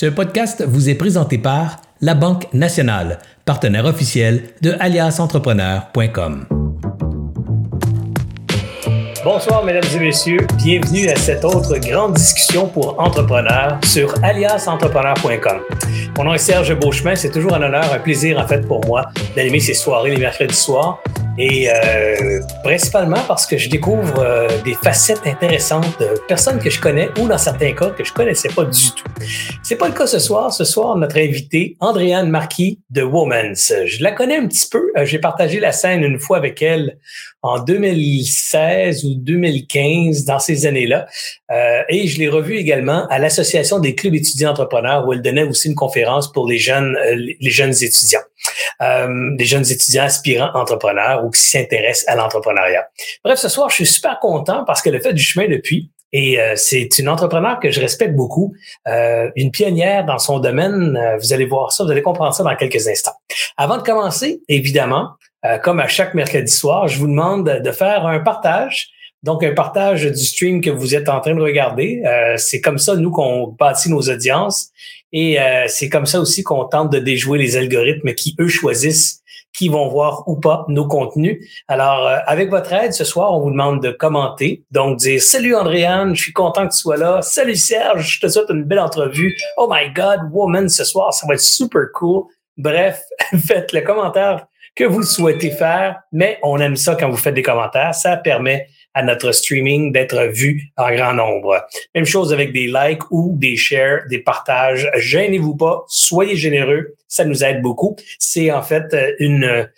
Ce podcast vous est présenté par La Banque Nationale, partenaire officiel de aliasentrepreneur.com. Bonsoir, mesdames et messieurs. Bienvenue à cette autre grande discussion pour entrepreneurs sur aliasentrepreneur.com. Mon nom est Serge Beauchemin. C'est toujours un honneur, un plaisir, en fait, pour moi d'animer ces soirées les mercredis soirs. Et euh, principalement parce que je découvre euh, des facettes intéressantes de personnes que je connais ou dans certains cas que je connaissais pas du tout. C'est pas le cas ce soir. Ce soir, notre invitée, Andréane Marquis de Womans. Je la connais un petit peu. Euh, j'ai partagé la scène une fois avec elle en 2016 ou 2015, dans ces années-là. Euh, et je l'ai revue également à l'Association des clubs étudiants entrepreneurs où elle donnait aussi une conférence pour les jeunes, euh, les jeunes étudiants, euh, les jeunes étudiants aspirants entrepreneurs ou qui s'intéressent à l'entrepreneuriat. Bref, ce soir, je suis super content parce qu'elle a fait du chemin depuis. Et euh, c'est une entrepreneur que je respecte beaucoup, euh, une pionnière dans son domaine. vous allez voir ça, vous allez comprendre ça dans quelques instants. Avant de commencer, évidemment, comme à chaque mercredi soir, je vous demande de faire un partage. Donc, un partage du stream que vous êtes en train de regarder. C'est comme ça, nous, qu'on bâtit nos audiences. Et euh, c'est comme ça aussi qu'on tente de déjouer les algorithmes qui, eux, choisissent qui vont voir ou pas nos contenus. Alors, avec votre aide, ce soir, on vous demande de commenter. Donc, dire « Salut Andréane, je suis content que tu sois là. Salut Serge, je te souhaite une belle entrevue. Oh my God, woman, ce soir, ça va être super cool. » Bref, faites le commentaire que vous souhaitez faire, mais on aime ça quand vous faites des commentaires. Ça permet à notre streaming d'être vu en grand nombre. Même chose avec des likes ou des shares, des partages. Gênez-vous pas, soyez généreux, ça nous aide beaucoup. C'est en fait une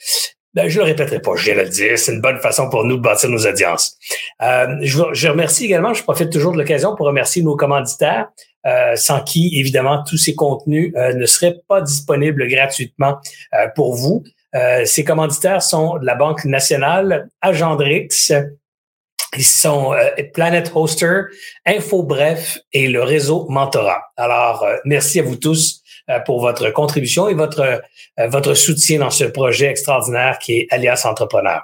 ben, je le répéterai pas, je viens de le dire, c'est une bonne façon pour nous de bâtir nos audiences. Euh, je, je, remercie également, je profite toujours de l'occasion pour remercier nos commanditaires, euh, sans qui, évidemment, tous ces contenus euh, ne seraient pas disponibles gratuitement euh, pour vous. Euh, ces commanditaires sont la Banque nationale, Agendrix, ils sont euh, Planet Hoster, Info Bref et le réseau Mentorat. Alors, euh, merci à vous tous pour votre contribution et votre, votre soutien dans ce projet extraordinaire qui est Alias Entrepreneur.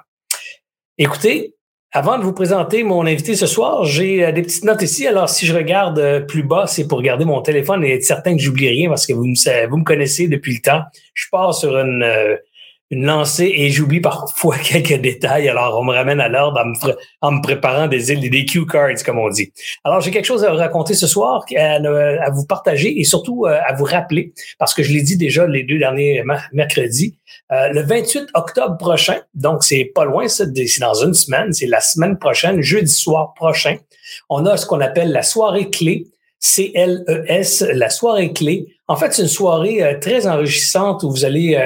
Écoutez, avant de vous présenter mon invité ce soir, j'ai des petites notes ici. Alors, si je regarde plus bas, c'est pour garder mon téléphone et être certain que j'oublie rien parce que vous me, vous me connaissez depuis le temps. Je pars sur une une lancée et j'oublie parfois quelques détails. Alors, on me ramène à l'ordre en me, préparant des, des cue cards, comme on dit. Alors, j'ai quelque chose à vous raconter ce soir, à, vous partager et surtout euh, à vous rappeler, parce que je l'ai dit déjà les deux derniers mercredis. Euh, le 28 octobre prochain, donc c'est pas loin, c'est dans une semaine, c'est la semaine prochaine, jeudi soir prochain, on a ce qu'on appelle la soirée clé. CLES, la soirée clé. En fait, c'est une soirée euh, très enrichissante où vous allez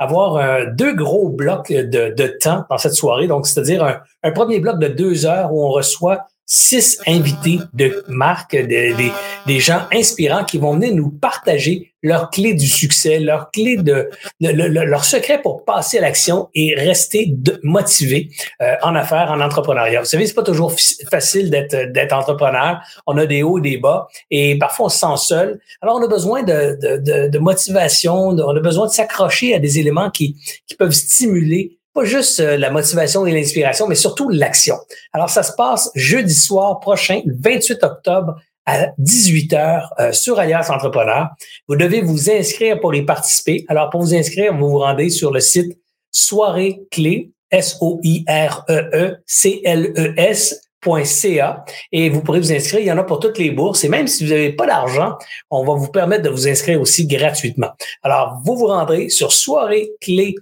avoir euh, deux gros blocs de, temps dans cette soirée. Donc, c'est-à-dire un, premier bloc de deux heures où on reçoit six invités de marque, des, des gens inspirants qui vont venir nous partager leur clé du succès, leur clé de, leur secret pour passer à l'action et rester de, motivé euh, en affaires, en entrepreneuriat. Vous savez, c'est pas toujours facile d'être d'être entrepreneur. On a des hauts et des bas et parfois on se sent seul. Alors on a besoin de, de, de motivation, on a besoin de s'accrocher à des éléments qui, qui peuvent stimuler pas juste euh, la motivation et l'inspiration, mais surtout l'action. Alors, ça se passe jeudi soir prochain, le 28 octobre à 18h euh, sur Alias Entrepreneur. Vous devez vous inscrire pour y participer. Alors, pour vous inscrire, vous vous rendez sur le site soirée clé, S-O-I-R-E-E, C-L-E-S, .ca et vous pourrez vous inscrire. Il y en a pour toutes les bourses. Et même si vous n'avez pas d'argent, on va vous permettre de vous inscrire aussi gratuitement. Alors, vous vous rendrez sur soirée clé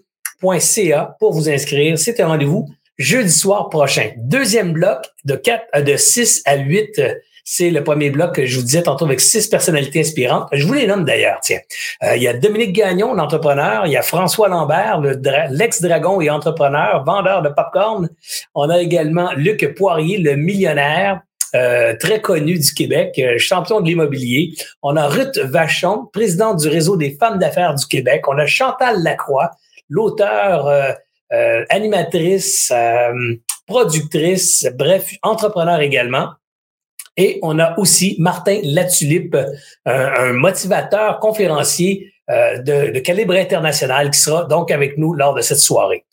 .ca pour vous inscrire. C'est un rendez-vous jeudi soir prochain. Deuxième bloc de 4 euh, de 6 à 8 euh, c'est le premier bloc que je vous disais tantôt avec six personnalités inspirantes. Je vous les nomme d'ailleurs, tiens. Euh, il y a Dominique Gagnon, l'entrepreneur. Il y a François Lambert, l'ex-dragon et entrepreneur, vendeur de popcorn. On a également Luc Poirier, le millionnaire. très connu du Québec, champion de l'immobilier. On a Ruth Vachon, présidente du réseau des femmes d'affaires du Québec. On a Chantal Lacroix, l'auteur, euh, euh, animatrice, euh, productrice, bref, entrepreneur également. Et on a aussi Martin Latulippe, un, motivateur, conférencier de, de, calibre international qui sera donc avec nous lors de cette soirée.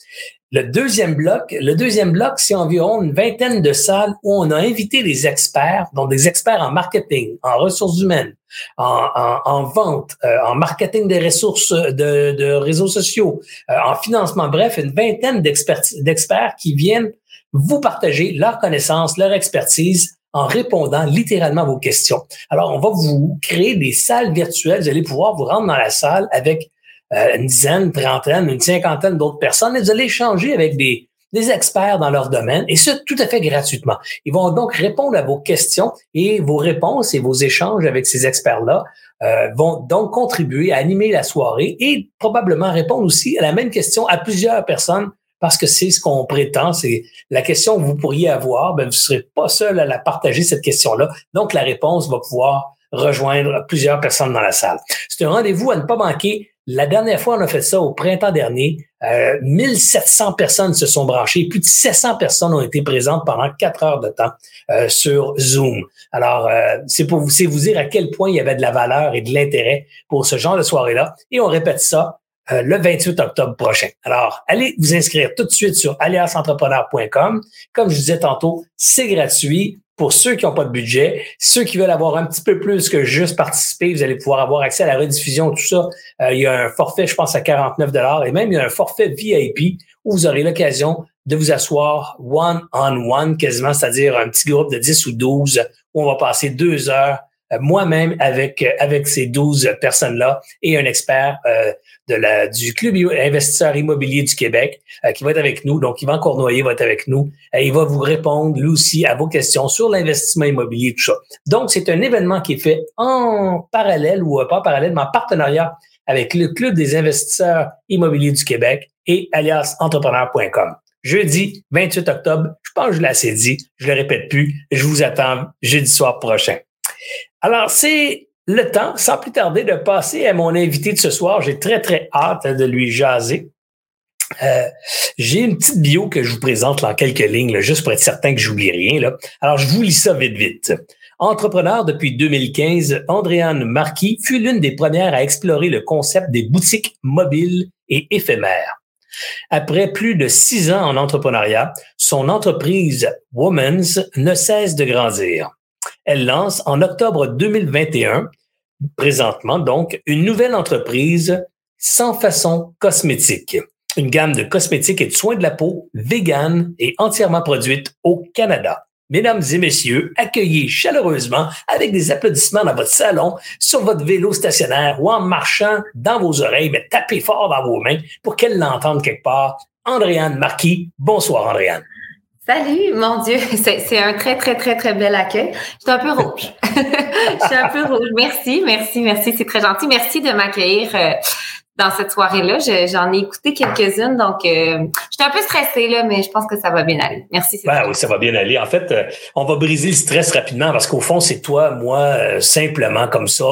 Le deuxième bloc, le deuxième bloc, c'est environ une vingtaine de salles où on a invité des experts, dont des experts en marketing, en ressources humaines, en, vente, euh, en marketing des ressources de, réseaux sociaux, euh, en financement. Bref, une vingtaine d'experts qui viennent vous partager leur connaissance, leur expertise en répondant littéralement à vos questions. Alors, on va vous créer des salles virtuelles. Vous allez pouvoir vous rendre dans la salle avec euh, une dizaine, trentaine, une cinquantaine d'autres personnes et vous allez échanger avec des, des experts dans leur domaine et ce, tout à fait gratuitement. Ils vont donc répondre à vos questions et vos réponses et vos échanges avec ces experts-là euh, vont donc contribuer à animer la soirée et probablement répondre aussi à la même question à plusieurs personnes parce que c'est ce qu'on prétend, c'est la question que vous pourriez avoir, ben vous ne serez pas seul à la partager, cette question-là. Donc, la réponse va pouvoir rejoindre plusieurs personnes dans la salle. C'est un rendez-vous à ne pas manquer. La dernière fois, on a fait ça au printemps dernier. Euh, 1700 personnes se sont branchées. Plus de 700 personnes ont été présentes pendant quatre heures de temps euh, sur Zoom. Alors, euh, c'est pour vous, vous dire à quel point il y avait de la valeur et de l'intérêt pour ce genre de soirée-là. Et on répète ça euh, le 28 octobre prochain. Alors, allez vous inscrire tout de suite sur aliasentrepreneur.com. Comme je disais tantôt, c'est gratuit pour ceux qui n'ont pas de budget. Ceux qui veulent avoir un petit peu plus que juste participer, vous allez pouvoir avoir accès à la rediffusion, tout ça. Euh, il y a un forfait, je pense, à 49 et même il y a un forfait VIP où vous aurez l'occasion de vous asseoir one-on-one quasiment, c'est-à-dire un petit groupe de 10 ou 12 où on va passer deux heures moi-même avec avec ces 12 personnes-là et un expert euh, de la du club investisseur immobilier du Québec euh, qui va être avec nous. Donc, Yvan Cournoyer va être avec nous et il va vous répondre lui aussi à vos questions sur l'investissement immobilier tout ça. Donc, c'est un événement qui est fait en parallèle ou pas parallèle, mais en partenariat avec le club des investisseurs immobiliers du Québec et alias entrepreneur.com. Jeudi 28 octobre, je pense que je l'ai assez dit, je le répète plus, je vous attends jeudi soir prochain. Alors, c'est le temps, sans plus tarder, de passer à mon invité de ce soir. J'ai très, très hâte de lui jaser. Euh, j'ai une petite bio que je vous présente en quelques lignes, juste pour être certain que j'oublie rien. Alors, je vous lis ça vite, vite. Entrepreneur depuis 2015, Andréane Marquis fut l'une des premières à explorer le concept des boutiques mobiles et éphémères. Après plus de six ans en entrepreneuriat, son entreprise Women's ne cesse de grandir. Elle lance en octobre 2021, présentement donc, une nouvelle entreprise sans façon cosmétique. Une gamme de cosmétiques et de soins de la peau vegan et entièrement produite au Canada. Mesdames et messieurs, accueillez chaleureusement avec des applaudissements dans votre salon, sur votre vélo stationnaire ou en marchant dans vos oreilles, mais tapez fort dans vos mains pour qu'elle l'entende quelque part. Andréane Marquis. Bonsoir, Andréane. Salut, mon Dieu, c'est un très, très, très, très bel accueil. Je suis un peu rouge. Je suis un peu rouge. Merci, merci, merci. C'est très gentil. Merci de m'accueillir euh, dans cette soirée-là. J'en ai écouté quelques-unes, donc euh, j'étais un peu stressée, là, mais je pense que ça va bien aller. Merci. Ben, oui, ça va bien aller. En fait, euh, on va briser le stress rapidement parce qu'au fond, c'est toi, moi, simplement comme ça.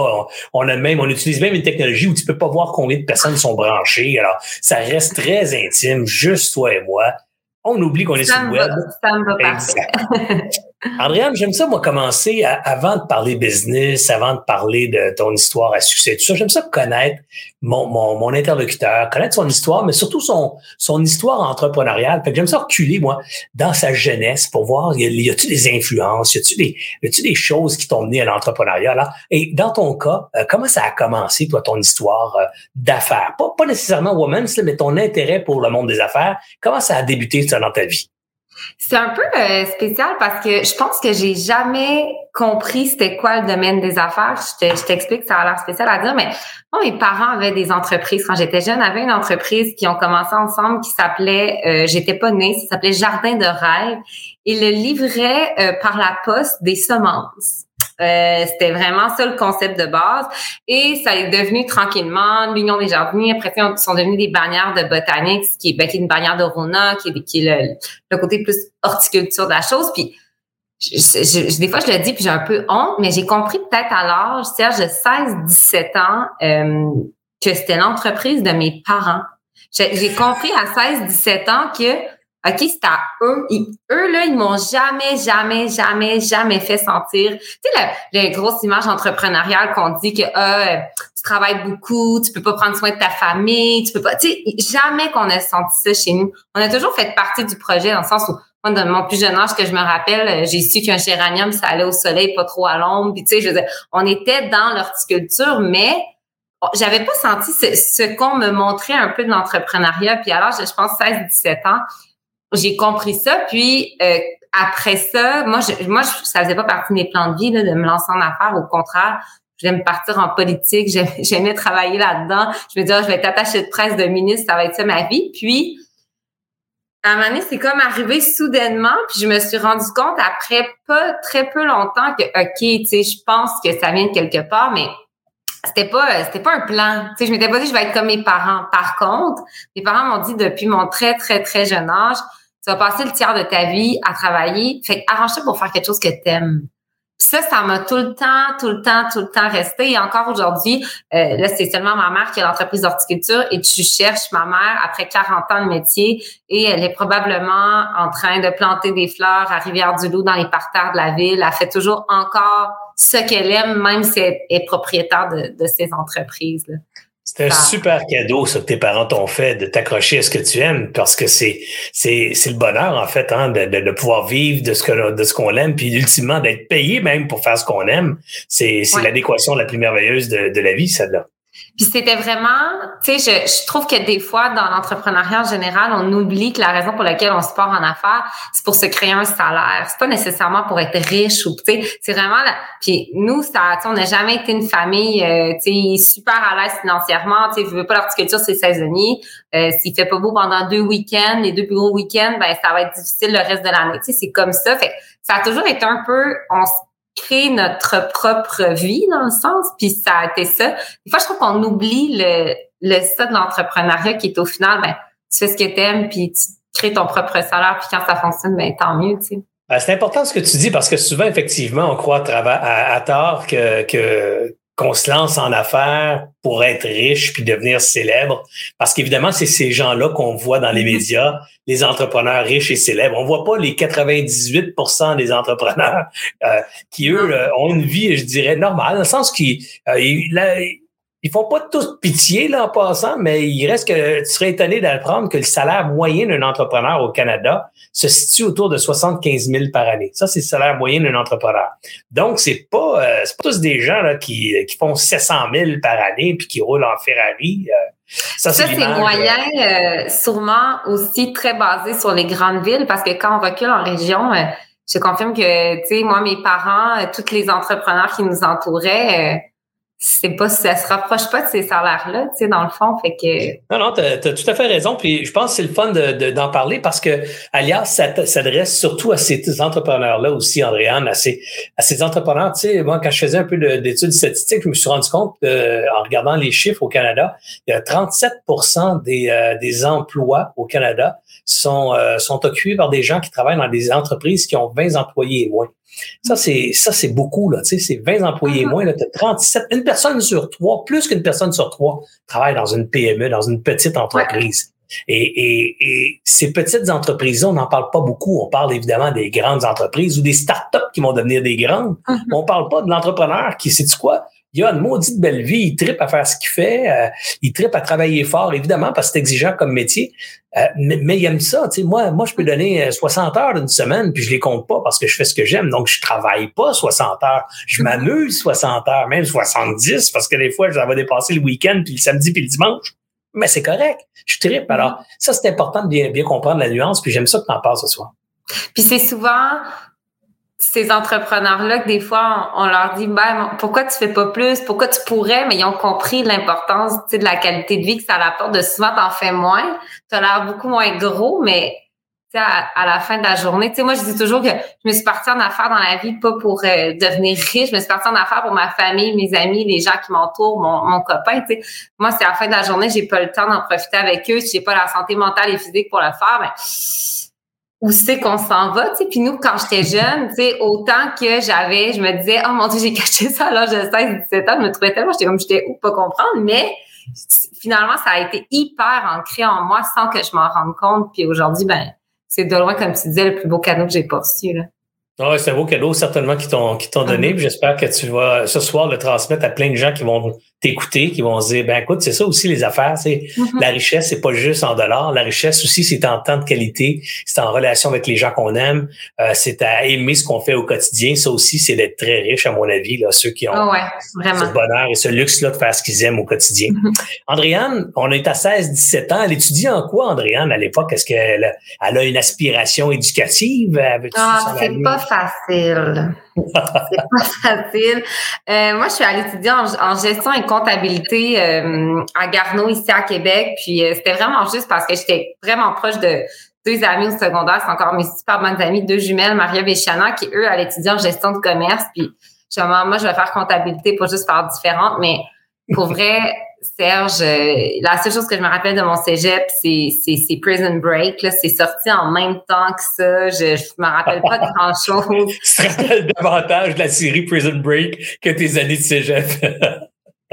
On, a même, on utilise même une technologie où tu peux pas voir combien de personnes sont branchées. Alors, ça reste très intime, juste toi et moi on oublie qu'on est sur le web. ça me va Andréane, j'aime ça, moi, commencer avant de parler business, avant de parler de ton histoire à succès, tout ça. J'aime ça connaître mon, mon, mon, interlocuteur, connaître son histoire, mais surtout son, son histoire entrepreneuriale. Fait que j'aime ça reculer, moi, dans sa jeunesse pour voir, y, y a-tu des influences, y a-tu des, y a-tu des choses qui t'ont mené à l'entrepreneuriat, là? Et dans ton cas, euh, comment ça a commencé, toi, ton histoire euh, d'affaires? Pas, pas nécessairement woman's, mais ton intérêt pour le monde des affaires. Comment ça a débuté, ça, dans ta vie? C'est un peu euh, spécial parce que je pense que j'ai jamais compris c'était quoi le domaine des affaires. Je t'explique, ça a l'air spécial à dire, mais moi, mes parents avaient des entreprises. Quand j'étais jeune, avaient une entreprise qui ont commencé ensemble qui s'appelait, euh, j'étais pas née, ça s'appelait Jardin de rêve. Ils le livraient euh, par la poste des semences. Euh, c'était vraiment ça le concept de base. Et ça est devenu tranquillement l'Union des jardiniers. Après, ils sont devenus des bannières de botanique, qui est, ben, qui est une bannière de Rona, qui est, qui est le, côté plus horticulture de la chose. Puis, je, des fois, je le dis, puis j'ai un peu honte, mais j'ai compris peut-être à l'âge, Serge, de 16-17 ans, euh, que c'était l'entreprise de mes parents. J'ai compris à 16-17 ans que OK, c'est à eux. eux, là, ils m'ont jamais, jamais, jamais, jamais fait sentir. Tu sais, la, grosse image entrepreneuriale qu'on dit que ah, travailles beaucoup, tu peux pas prendre soin de ta famille, tu peux pas, tu sais, jamais qu'on ait senti ça chez nous. On a toujours fait partie du projet dans le sens où, moi, dans mon plus jeune âge que je me rappelle, j'ai su qu'un géranium, ça allait au soleil, pas trop à l'ombre. Puis, tu sais, je veux dire, on était dans l'horticulture, mais j'avais pas senti ce, qu'on me montrait un peu de l'entrepreneuriat. Puis alors, je pense 16-17 ans, j'ai compris ça. Puis euh, après ça, moi, je, moi, ça faisait pas partie de mes plans de vie là, de me lancer en affaires. Au contraire, j'aime partir en politique. J'aimais travailler là-dedans. Je me disais, oh, je vais être attachée de presse de ministre, ça va être ça ma vie. Puis à un moment donné, c'est comme arrivé soudainement, puis je me suis rendu compte après pas très peu longtemps que, OK, tu sais, je pense que ça vient de quelque part, mais c'était pas c'était pas un plan. Tu sais, je m'étais pas dit je vais être comme mes parents. Par contre, mes parents m'ont dit depuis mon très très très jeune âge, tu vas passer le tiers de ta vie à travailler. Fait arrange-toi pour faire quelque chose que t'aimes. Ça, ça m'a tout le temps, tout le temps, tout le temps resté. Et encore aujourd'hui, euh, là, c'est seulement ma mère qui a l'entreprise d'horticulture et tu cherches ma mère après 40 ans de métier et elle est probablement en train de planter des fleurs à Rivière-du-Loup dans les parterres de la ville. Elle fait toujours encore ce qu'elle aime, même si elle est propriétaire de, de ces entreprises. Là. C'est un super cadeau, ça, que tes parents t'ont fait, de t'accrocher à ce que tu aimes, parce que c'est, c'est, c'est le bonheur, en fait, hein, de, de, pouvoir vivre de ce que, de ce qu'on aime, puis ultimement d'être payé même pour faire ce qu'on aime. C'est, c'est l'adéquation la plus merveilleuse de, de la vie, celle-là. Puis c'était vraiment, tu sais, je, trouve que des fois, dans l'entrepreneuriat en général, on oublie que la raison pour laquelle on se part en affaires, c'est pour se créer un salaire. C'est pas nécessairement pour être riche ou, tu sais, c'est vraiment... La... Puis nous, ça, on n'a jamais été une famille, euh, tu sais, super à l'aise financièrement. Tu sais, veux pas l'horticulture, c'est saisonnier. Euh, S'il fait pas beau pendant deux week-ends, les deux plus gros week-ends, ben ça va être difficile le reste de l'année. Tu sais, c'est comme ça. Fait ça a toujours été un peu... On, créer notre propre vie dans le sens, puis ça a été ça. Des fois, je trouve qu'on oublie le, le stade de l'entrepreneuriat qui est au final, ben, tu fais ce que tu aimes, puis tu crées ton propre salaire, puis quand ça fonctionne, ben, tant mieux, tu sais. Ben, c'est important ce que tu dis parce que souvent, effectivement, on croit à, à, tort que, que qu'on se lance en affaires pour être riche puis devenir célèbre. Parce qu'évidemment, c'est ces gens-là qu'on voit dans les mm-hmm. médias, les entrepreneurs riches et célèbres. On voit pas les 98% des entrepreneurs euh, qui, eux, euh, ont une vie, je dirais, normale, dans le sens qu'ils euh, ils font pas tous pitié là en passant, mais il reste que tu serais étonné d'apprendre que le salaire moyen d'un entrepreneur au Canada se situe autour de 75 000 par année. Ça, c'est le salaire moyen d'un entrepreneur. Donc, c'est pas, euh, c'est pas tous des gens là, qui, qui font 700 000 par année puis qui roulent en Ferrari. Euh, ça, c'est moyen, euh, sûrement aussi très basé sur les grandes villes parce que quand on recule en région, je confirme que, tu sais, moi, mes parents, tous les entrepreneurs qui nous entouraient, c'est pas ça se rapproche pas de ces salaires là tu sais dans le fond fait que non non tu as, tout à fait raison puis je pense que c'est le fun de, d'en parler parce que Alias s'adresse surtout à ces entrepreneurs là aussi Andréane à ces à ces entrepreneurs tu sais moi quand je faisais un peu d'études statistiques je me suis rendu compte en regardant les chiffres au Canada il y a 37% des euh, des emplois au Canada sont euh, sont occupés par des gens qui travaillent dans des entreprises qui ont 20 employés et moins ça, c'est, ça, c'est beaucoup, là. Tu sais, c'est 20 employés uh-huh. moins, là. T'as 37, une personne sur trois, plus qu'une personne sur trois, travaille dans une PME, dans une petite entreprise. Et, et, et, ces petites entreprises-là, on n'en parle pas beaucoup. On parle évidemment des grandes entreprises ou des startups qui vont devenir des grandes. Uh-huh. On parle pas de l'entrepreneur qui, sait quoi? Il a une maudite belle vie, il tripe à faire ce qu'il fait, euh, il tripe à travailler fort, évidemment, parce que c'est exigeant comme métier, euh, mais, il aime ça. Tu sais, moi, moi, je peux donner 60 euh, heures d'une semaine, puis je les compte pas parce que je fais ce que j'aime, donc je travaille pas 60 heures. Je m'amuse 60 heures, même 70, parce que des fois, je vais dépasser le week-end, puis le samedi, puis le dimanche. Mais c'est correct, je tripe. Alors, ça, c'est important de bien, bien comprendre la nuance, puis j'aime ça que tu en parles ce soir. Puis c'est souvent ces entrepreneurs-là que des fois, on, leur dit, ben, pourquoi tu fais pas plus? Pourquoi tu pourrais? Mais ils ont compris l'importance, de la qualité de vie que ça apporte. De souvent, t'en fais moins. Tu as l'air beaucoup moins gros, mais, à, à, la fin de la journée, tu sais, moi, je dis toujours que je me suis partie en affaires dans la vie, pas pour euh, devenir riche. Je me suis partie en affaires pour ma famille, mes amis, les gens qui m'entourent, mon, mon copain, tu sais. Moi, c'est à la fin de la journée, j'ai pas le temps d'en profiter avec eux. J'ai pas la santé mentale et physique pour le faire, mais où c'est qu'on s'en va, tu sais. Puis nous, quand j'étais jeune, tu sais, autant que j'avais, je me disais, oh mon Dieu, j'ai caché ça à l'âge de 16, 17 ans, je me trouvais tellement, j'étais comme, j'étais où, pas comprendre, mais finalement, ça a été hyper ancré en moi sans que je m'en rende compte. Puis aujourd'hui, ben, c'est de loin, comme tu disais, le plus beau cadeau que j'ai pas reçu, là. Ah c'est un beau cadeau certainement qui t'ont qui t'ont donné. Mm-hmm. J'espère que tu vas ce soir le transmettre à plein de gens qui vont t'écouter, qui vont se dire ben écoute, c'est ça aussi les affaires, c'est mm-hmm. la richesse, c'est pas juste en dollars, la richesse aussi c'est en temps de qualité, c'est en relation avec les gens qu'on aime, euh, c'est à aimer ce qu'on fait au quotidien. Ça aussi, c'est d'être très riche à mon avis là, ceux qui ont ah ce bonheur et ce luxe là de faire ce qu'ils aiment au quotidien. Mm-hmm. Andréane, on est à 16 17 ans, elle étudie en quoi Andréane à l'époque? Est-ce qu'elle elle a une aspiration éducative? Ah, c'est pas facile. c'est pas facile. Euh, moi, je suis allée étudier en, gestion et comptabilité euh, à Garneau, ici à Québec. Puis euh, c'était vraiment juste parce que j'étais vraiment proche de deux amis au secondaire. C'est encore mes super bonnes amies, deux jumelles, Maria et Chana, qui, eux, allaient étudier en gestion de commerce. Puis, moi, je vais faire comptabilité pour juste faire différente. Mais pour vrai, Serge, euh, la seule chose que je me rappelle de mon cégep, c'est Prison Break. C'est sorti en même temps que ça. Je, je me rappelle pas de grand-chose. tu te rappelles davantage de la série Prison Break que tes années de cégep?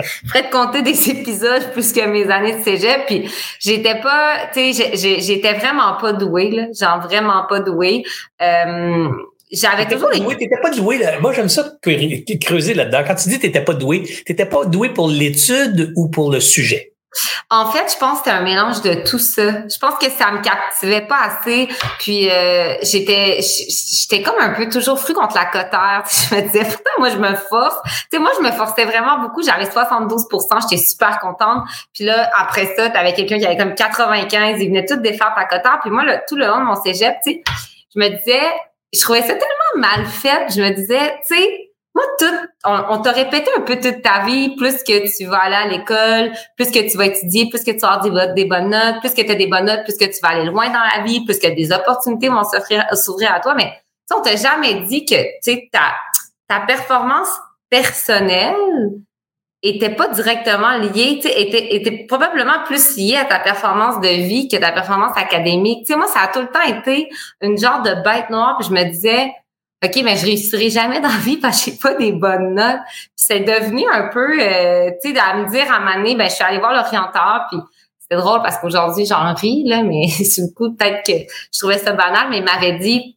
Je pourrais te compter des épisodes plus que mes années de cégep. Puis j'étais pas, tu sais, j'étais vraiment pas douée, là. Genre vraiment pas douée. Euh, j'avais toujours Tu T'étais pas doué. Là. Moi, j'aime ça creuser là-dedans. Quand tu dis t'étais pas doué, t'étais pas doué pour l'étude ou pour le sujet? En fait, je pense que c'était un mélange de tout ça. Je pense que ça me captivait pas assez. Puis euh, j'étais j'étais comme un peu toujours fru contre la cotère. Je me disais, pourtant, moi, je me force. Tu sais, moi, je me forçais vraiment beaucoup. J'avais 72% j'étais super contente. Puis là, après ça, t'avais quelqu'un qui avait comme 95. Il venait tout défaire ta cotère. Puis moi, tout le long de mon cégep, tu sais, je me disais, je trouvais ça tellement mal fait. Je me disais, tu sais, moi, tout, on, t'a répété un peu toute ta vie, plus que tu vas aller à l'école, plus que tu vas étudier, plus que tu vas avoir des, bonnes notes, plus que tu as des bonnes notes, plus que tu vas aller loin dans la vie, plus que des opportunités vont s'ouvrir à toi. Mais on t'a jamais dit que, ta, ta performance personnelle était pas directement sais, était, était probablement plus liée à ta performance de vie que ta performance académique. Sais, moi, ça a tout le temps été une genre de bête noire, puis je me disais, OK, mais je réussirai jamais dans la vie parce que j'ai pas des bonnes notes. c'est devenu un peu, euh, tu sais, à me dire à un moment ben, je suis allée voir l'orienteur, puis c'est drôle parce qu'aujourd'hui, j'en ris, là, mais sur le coup, peut-être que je trouvais ça banal, mais il m'avait dit,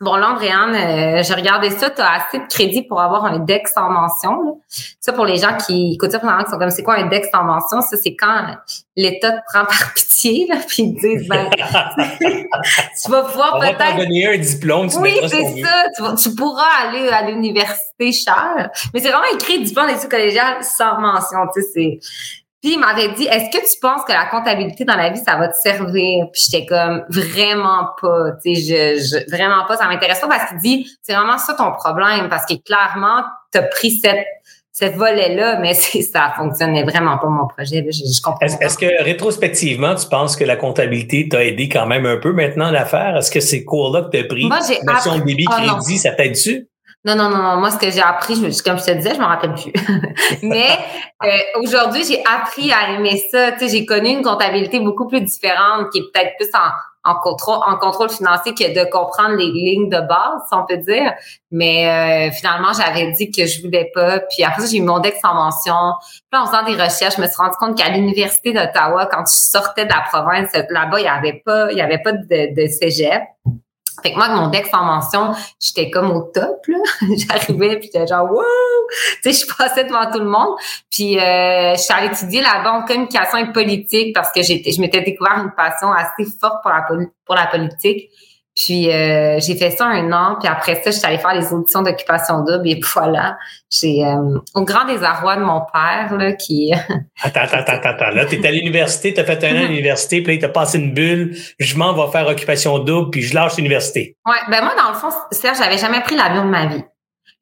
Bon, là, Andréane, euh, j'ai regardé ça, tu as assez de crédit pour avoir un DEX en mention. Ça, pour les gens qui écoutent ça, qui sont comme, c'est quoi un DEX en mention? Ça, c'est quand l'État te prend par pitié, là, puis ils disent, ben, tu vas pouvoir peut-être... On va donner un diplôme, tu Oui, c'est ça. Tu, pourras aller à l'université cher. Mais c'est vraiment écrit diplôme d'études collégiales sans mention, tu sais, c'est puis il m'avait dit, est-ce que tu penses que la comptabilité dans la vie, ça va te servir? Puis j'étais comme, vraiment pas, tu sais, je, vraiment pas, ça m'intéresse pas parce qu'il dit, c'est vraiment ça ton problème parce que clairement, tu as pris cette, cette volet-là, mais ça fonctionnait vraiment pas mon projet. Je, je comprends. Est-ce, que rétrospectivement, tu penses que la comptabilité t'a aidé quand même un peu maintenant à faire? Est-ce que ces cours-là que tu as pris, Moi, j'ai appris... débit oh, crédit, ça t'aide-tu? Non, non, non, Moi, ce que j'ai appris, je, comme je te disais, je m'en rappelle plus. Mais euh, aujourd'hui, j'ai appris à aimer ça. Tu sais, j'ai connu une comptabilité beaucoup plus différente, qui est peut-être plus en, en contrôle, en contrôle financier que de comprendre les lignes de base, si on peut dire. Mais euh, finalement, j'avais dit que je voulais pas. Puis après j'ai eu mon dex en mention. Puis en faisant des recherches, je me suis rendu compte qu'à l'université d'Ottawa, quand je sortais de la province, là-bas, il y avait pas, il y avait pas de, de cégep. Fait que moi, avec mon dex en mention, j'étais comme au top, là. J'arrivais, puis j'étais genre, wow! Tu sais, je passais devant tout le monde. Puis, euh, je suis allée étudier la banque communication et politique parce que j'étais, je m'étais découvert une passion assez forte pour la, pour la politique. Puis euh, j'ai fait ça un an, puis après ça, je suis allée faire les auditions d'occupation double et voilà, j'ai euh, au grand désarroi de mon père là qui Attends attends attends attends là, tu es à l'université, tu as fait un an à l'université, puis là il t'a passé une bulle, je m'en vais faire occupation double puis je lâche l'université. Ouais, ben moi dans le fond, Serge, j'avais jamais pris l'avion de ma vie.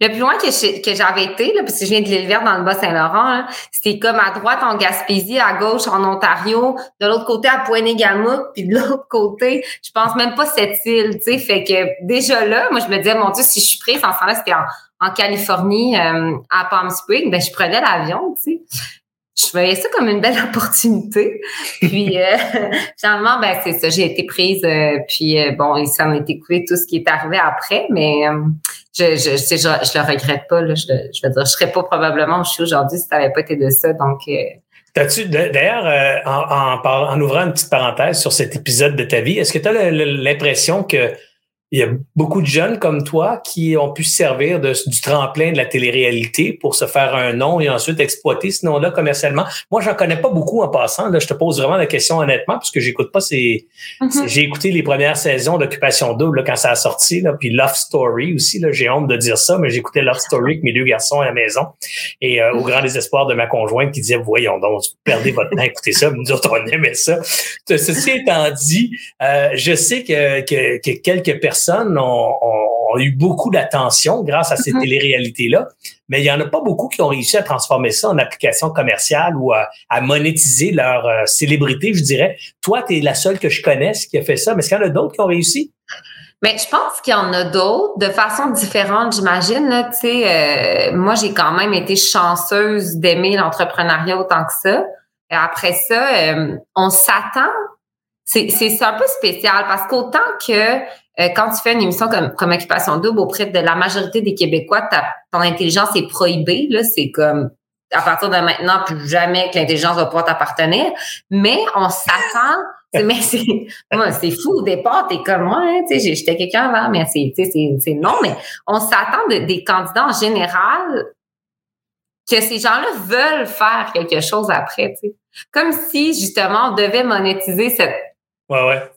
Le plus loin que, j'avais été, là, parce que je viens de l'île verte dans le Bas-Saint-Laurent, c'était comme à droite en Gaspésie, à gauche en Ontario, de l'autre côté à Pointe-Égamouk, puis de l'autre côté, je pense même pas cette île, tu sais. Fait que déjà là, moi, je me disais, mon Dieu, si je suis prise, en ce là c'était en, Californie, euh, à Palm Springs, ben je prenais l'avion, tu sais je voyais ça comme une belle opportunité. Puis euh, finalement, ben c'est ça, j'ai été prise. Euh, puis euh, bon, ça m'a été coupé tout ce qui est arrivé après, mais euh, je, je, je, je, le regrette pas. Là, je, je veux dire, je serais pas probablement où je suis aujourd'hui si ça n'avait pas été de ça. Donc T'as-tu, d'ailleurs, en, en, en, ouvrant une petite parenthèse sur cet épisode de ta vie, est-ce que tu as l'impression que il y a beaucoup de jeunes comme toi qui ont pu se servir de, du tremplin de la télé-réalité pour se faire un nom et ensuite exploiter ce nom-là commercialement. Moi, j'en connais pas beaucoup en passant. Là, je te pose vraiment la question honnêtement parce que j'écoute pas ces. Mm-hmm. J'ai écouté les premières saisons d'Occupation Double quand ça a sorti, là, puis Love Story aussi. Là, j'ai honte de dire ça, mais j'écoutais Love Story avec mes deux garçons à la maison et euh, au grand désespoir de ma conjointe qui disait voyons donc, vous perdez votre temps, écoutez ça. Nous autres, on aimait ça. Ceci étant dit, euh, je sais que, que, que quelques personnes personnes ont, eu beaucoup d'attention grâce à ces mm-hmm. téléréalités-là, mais il y en a pas beaucoup qui ont réussi à transformer ça en application commerciale ou à, monétiser leur euh, célébrité, je dirais. Toi, tu es la seule que je connaisse qui a fait ça, mais est-ce qu'il y en a d'autres qui ont réussi? Mais je pense qu'il y en a d'autres de façon différente, j'imagine. Tu sais, euh, moi, j'ai quand même été chanceuse d'aimer l'entrepreneuriat autant que ça. Et après ça, euh, on s'attend. C'est, c'est un peu spécial parce qu'autant que euh, quand tu fais une émission comme, comme Occupation Double auprès de la majorité des Québécois, ta, ton intelligence est prohibée. Là, c'est comme à partir de maintenant, plus jamais que l'intelligence va pouvoir t'appartenir. Mais on s'attend. mais c'est, c'est fou. Au départ, t'es comme moi, hein, tu sais, j'étais quelqu'un avant, mais c'est, c'est, non. Mais on s'attend des candidats en général que ces gens-là veulent faire quelque chose après, tu sais. Comme si, justement, on devait monétiser cette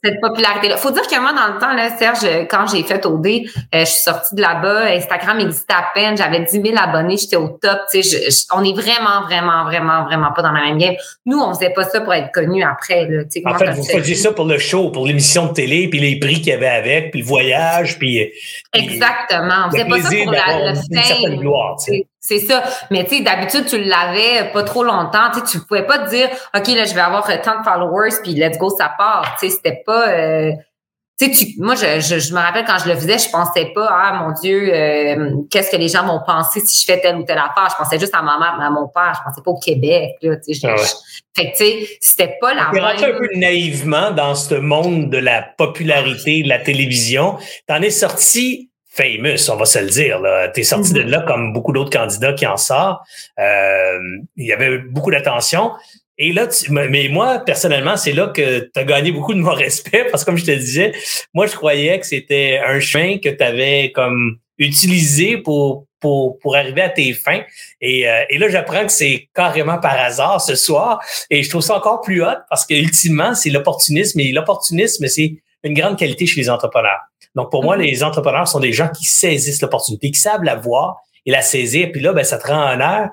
cette popularité-là. Faut dire que moi, dans le temps, là, Serge, quand j'ai fait OD, euh, je suis sortie de là-bas. Instagram existait à peine. J'avais 10 000 abonnés. J'étais au top. Tu sais, on est vraiment, vraiment, vraiment, vraiment pas dans la même game. Nous, on faisait pas ça pour être connus après. Là, en fait, vous faisiez ça pour le show, pour l'émission de télé, puis les prix qu'il y avait avec, puis le voyage, puis... Exactement. On faisait pas ça pour la, le fame. C'est ça. Mais tu sais, d'habitude, tu l'avais pas trop longtemps. Tu tu pouvais pas te dire, OK, là, je vais avoir tant de followers, puis let's go, ça part. Tu sais, c'était pas... Euh, tu sais, moi, je, je, me rappelle quand je le faisais, je pensais pas, ah mon Dieu, euh, qu'est-ce que les gens vont penser si je fais telle ou telle affaire. Je pensais juste à ma mère, à mon père. Je pensais pas au Québec. Là, tu sais, ah fait que tu sais, c'était pas la. Tu rentré un peu naïvement dans ce monde de la popularité de la télévision. T'en es sorti famous, on va se le dire. Tu es sorti de mm-hmm. là comme beaucoup d'autres candidats qui en sortent. Euh, il y avait beaucoup d'attention. Et là, mais moi, personnellement, c'est là que tu as gagné beaucoup de mon respect parce que comme je te disais, moi, je croyais que c'était un chemin que tu avais comme utilisé pour, pour, pour arriver à tes fins. Et, euh, et là, j'apprends que c'est carrément par hasard ce soir. Et je trouve ça encore plus hot parce que ultimement, c'est l'opportunisme. Et l'opportunisme, c'est une grande qualité chez les entrepreneurs. Donc, pour moi, mhm. les entrepreneurs sont des gens qui saisissent l'opportunité, qui savent la voir et la saisir. Puis là, ben, ça te rend honneur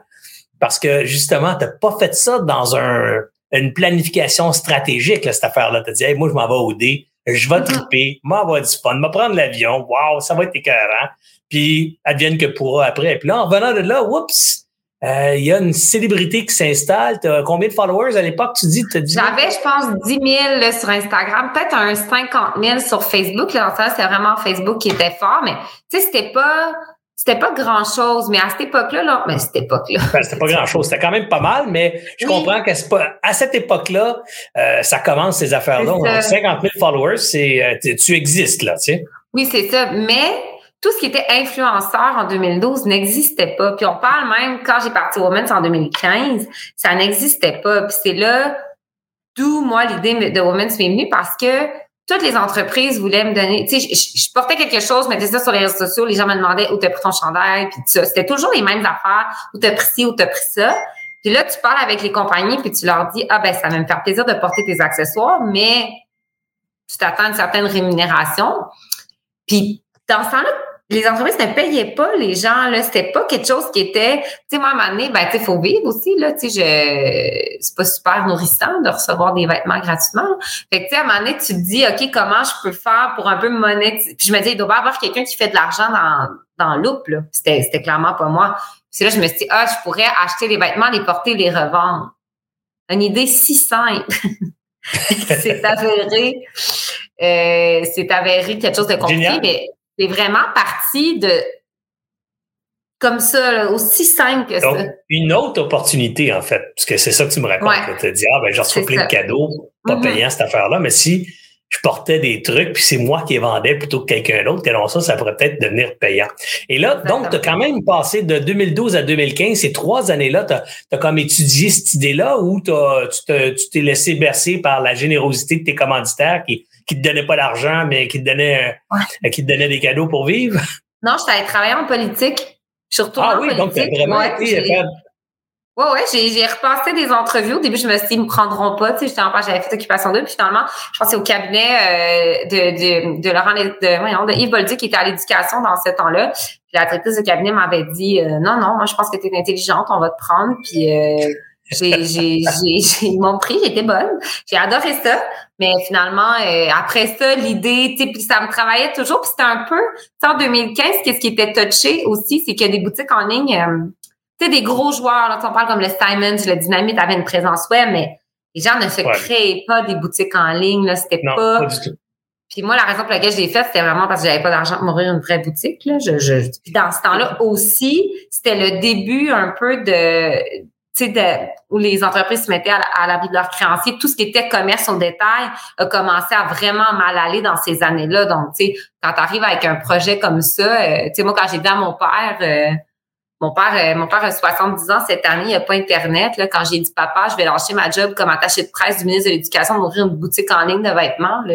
parce que justement, tu n'as pas fait ça dans un, une planification stratégique, là, cette affaire-là. Tu as dit, hey, moi, je m'en vais au dé, je vais mhm. triper, m'en du fun, me prendre l'avion, waouh, ça va être écœurant. Puis, advienne que pourra après. Puis là, en revenant de là, oups, euh, il y a une célébrité qui s'installe. Tu as combien de followers? À l'époque? Tu dis, J'avais, je pense, 10 000 sur Instagram, peut-être un 50 000 sur Facebook. Là, ça, c'est vraiment Facebook qui était fort, mais tu sais, c'était pas. C'était pas grand chose, mais à cette époque-là, là, mais cette époque-là. Ben, c'était pas grand chose. C'était quand même pas mal, mais je comprends que c'est pas, à cette époque-là, euh, ça commence ces affaires-là. 50 000 followers, c'est, euh, tu existes, là, tu sais. Oui, c'est ça. Mais tout ce qui était influenceur en 2012 n'existait pas. Puis on parle même, quand j'ai parti Women's en 2015, ça n'existait pas. Puis c'est là d'où, moi, l'idée de Women's m'est venue parce que toutes les entreprises voulaient me donner, tu sais, je, portais quelque chose, je mettais ça sur les réseaux sociaux, les gens me demandaient où t'as pris ton chandail, puis ça. C'était toujours les mêmes affaires, où t'as pris ci, où t'as pris ça. Puis là, tu parles avec les compagnies, puis tu leur dis, ah ben, ça va me faire plaisir de porter tes accessoires, mais tu t'attends une certaine rémunération. Puis dans ce temps-là, les entreprises ne payaient pas les gens là. C'était pas quelque chose qui était tu sais moi à un moment donné ben tu faut vivre aussi là. Tu sais je c'est pas super nourrissant de recevoir des vêtements gratuitement. Fait que tu sais à un moment donné tu te dis ok comment je peux faire pour un peu monétiser puis je me dis il doit y avoir quelqu'un qui fait de l'argent dans dans loop là. C'était c'était clairement pas moi. C'est là je me suis dit ah je pourrais acheter les vêtements les porter les revendre. Une idée si simple. C'est avéré. Euh, c'est avéré quelque chose de compliqué mais c'est vraiment parti de comme ça, aussi simple que ça. Une autre opportunité, en fait, parce que c'est ça que tu me racontes. Tu te dis, ah, ben, je reçois plein de cadeaux, pas mm-hmm. payant cette affaire-là, mais si je portais des trucs, puis c'est moi qui les vendais plutôt que quelqu'un d'autre, alors ça, ça pourrait peut-être devenir payant. Et là, donc, tu as quand même passé de 2012 à 2015, ces trois années-là, tu as, comme étudié cette idée-là ou tu t'es laissé bercer par la générosité de tes commanditaires qui, qui te donnaient pas d'argent, mais qui te donnaient, qui te donnaient des cadeaux pour vivre? Non, je t'avais travaillé en politique. Surtout ah oui, donc tu vraiment été faire Ouais, ouais, j'ai, repassé des entrevues. Au début, je me suis dit, ils me prendront pas. Tu sais, j'étais en j'avais fait Occupation 2. Puis finalement, je pensais au cabinet euh, de, de, de Laurent, de, de Yves Boldy qui était à l'éducation dans ce temps-là. Puis la directrice de cabinet m'avait dit, euh, non, non, moi, je pense que tu es intelligente, on va te prendre. Puis euh, j'ai, j'ai, j'ai, ils m'ont pris, j'étais bonne. J'ai adoré ça. Mais finalement, euh, après ça, l'idée, tu sais, puis ça me travaillait toujours. Puis c'était un peu, en 2015, qu'est-ce qui était touché aussi, c'est qu'il y a des boutiques en ligne sais, des gros joueurs, là, on parle comme le Simons, le Dynamite avait une présence web, mais les gens ne se créaient pas des boutiques en ligne, là, c'était pas... pas du tout. Puis moi, la raison pour laquelle je l'ai fait, c'était vraiment parce que j'avais pas d'argent pour m'ouvrir une vraie boutique. Là. Je, je, puis dans ce temps-là aussi, c'était le début un peu de, sais, où les entreprises se mettaient à, l'abri de leurs créanciers. Tout ce qui était commerce au détail a commencé à vraiment mal aller dans ces années-là. Donc, tu sais, quand tu arrives avec un projet comme ça, euh, tu sais, moi, quand j'ai dit à mon père, euh, mon père, euh, mon père a 70 ans cette année, il n'y a pas Internet. Là, quand j'ai dit papa, je vais lâcher ma job comme attaché de presse du ministre de l'Éducation, d'ouvrir une boutique en ligne de vêtements, là,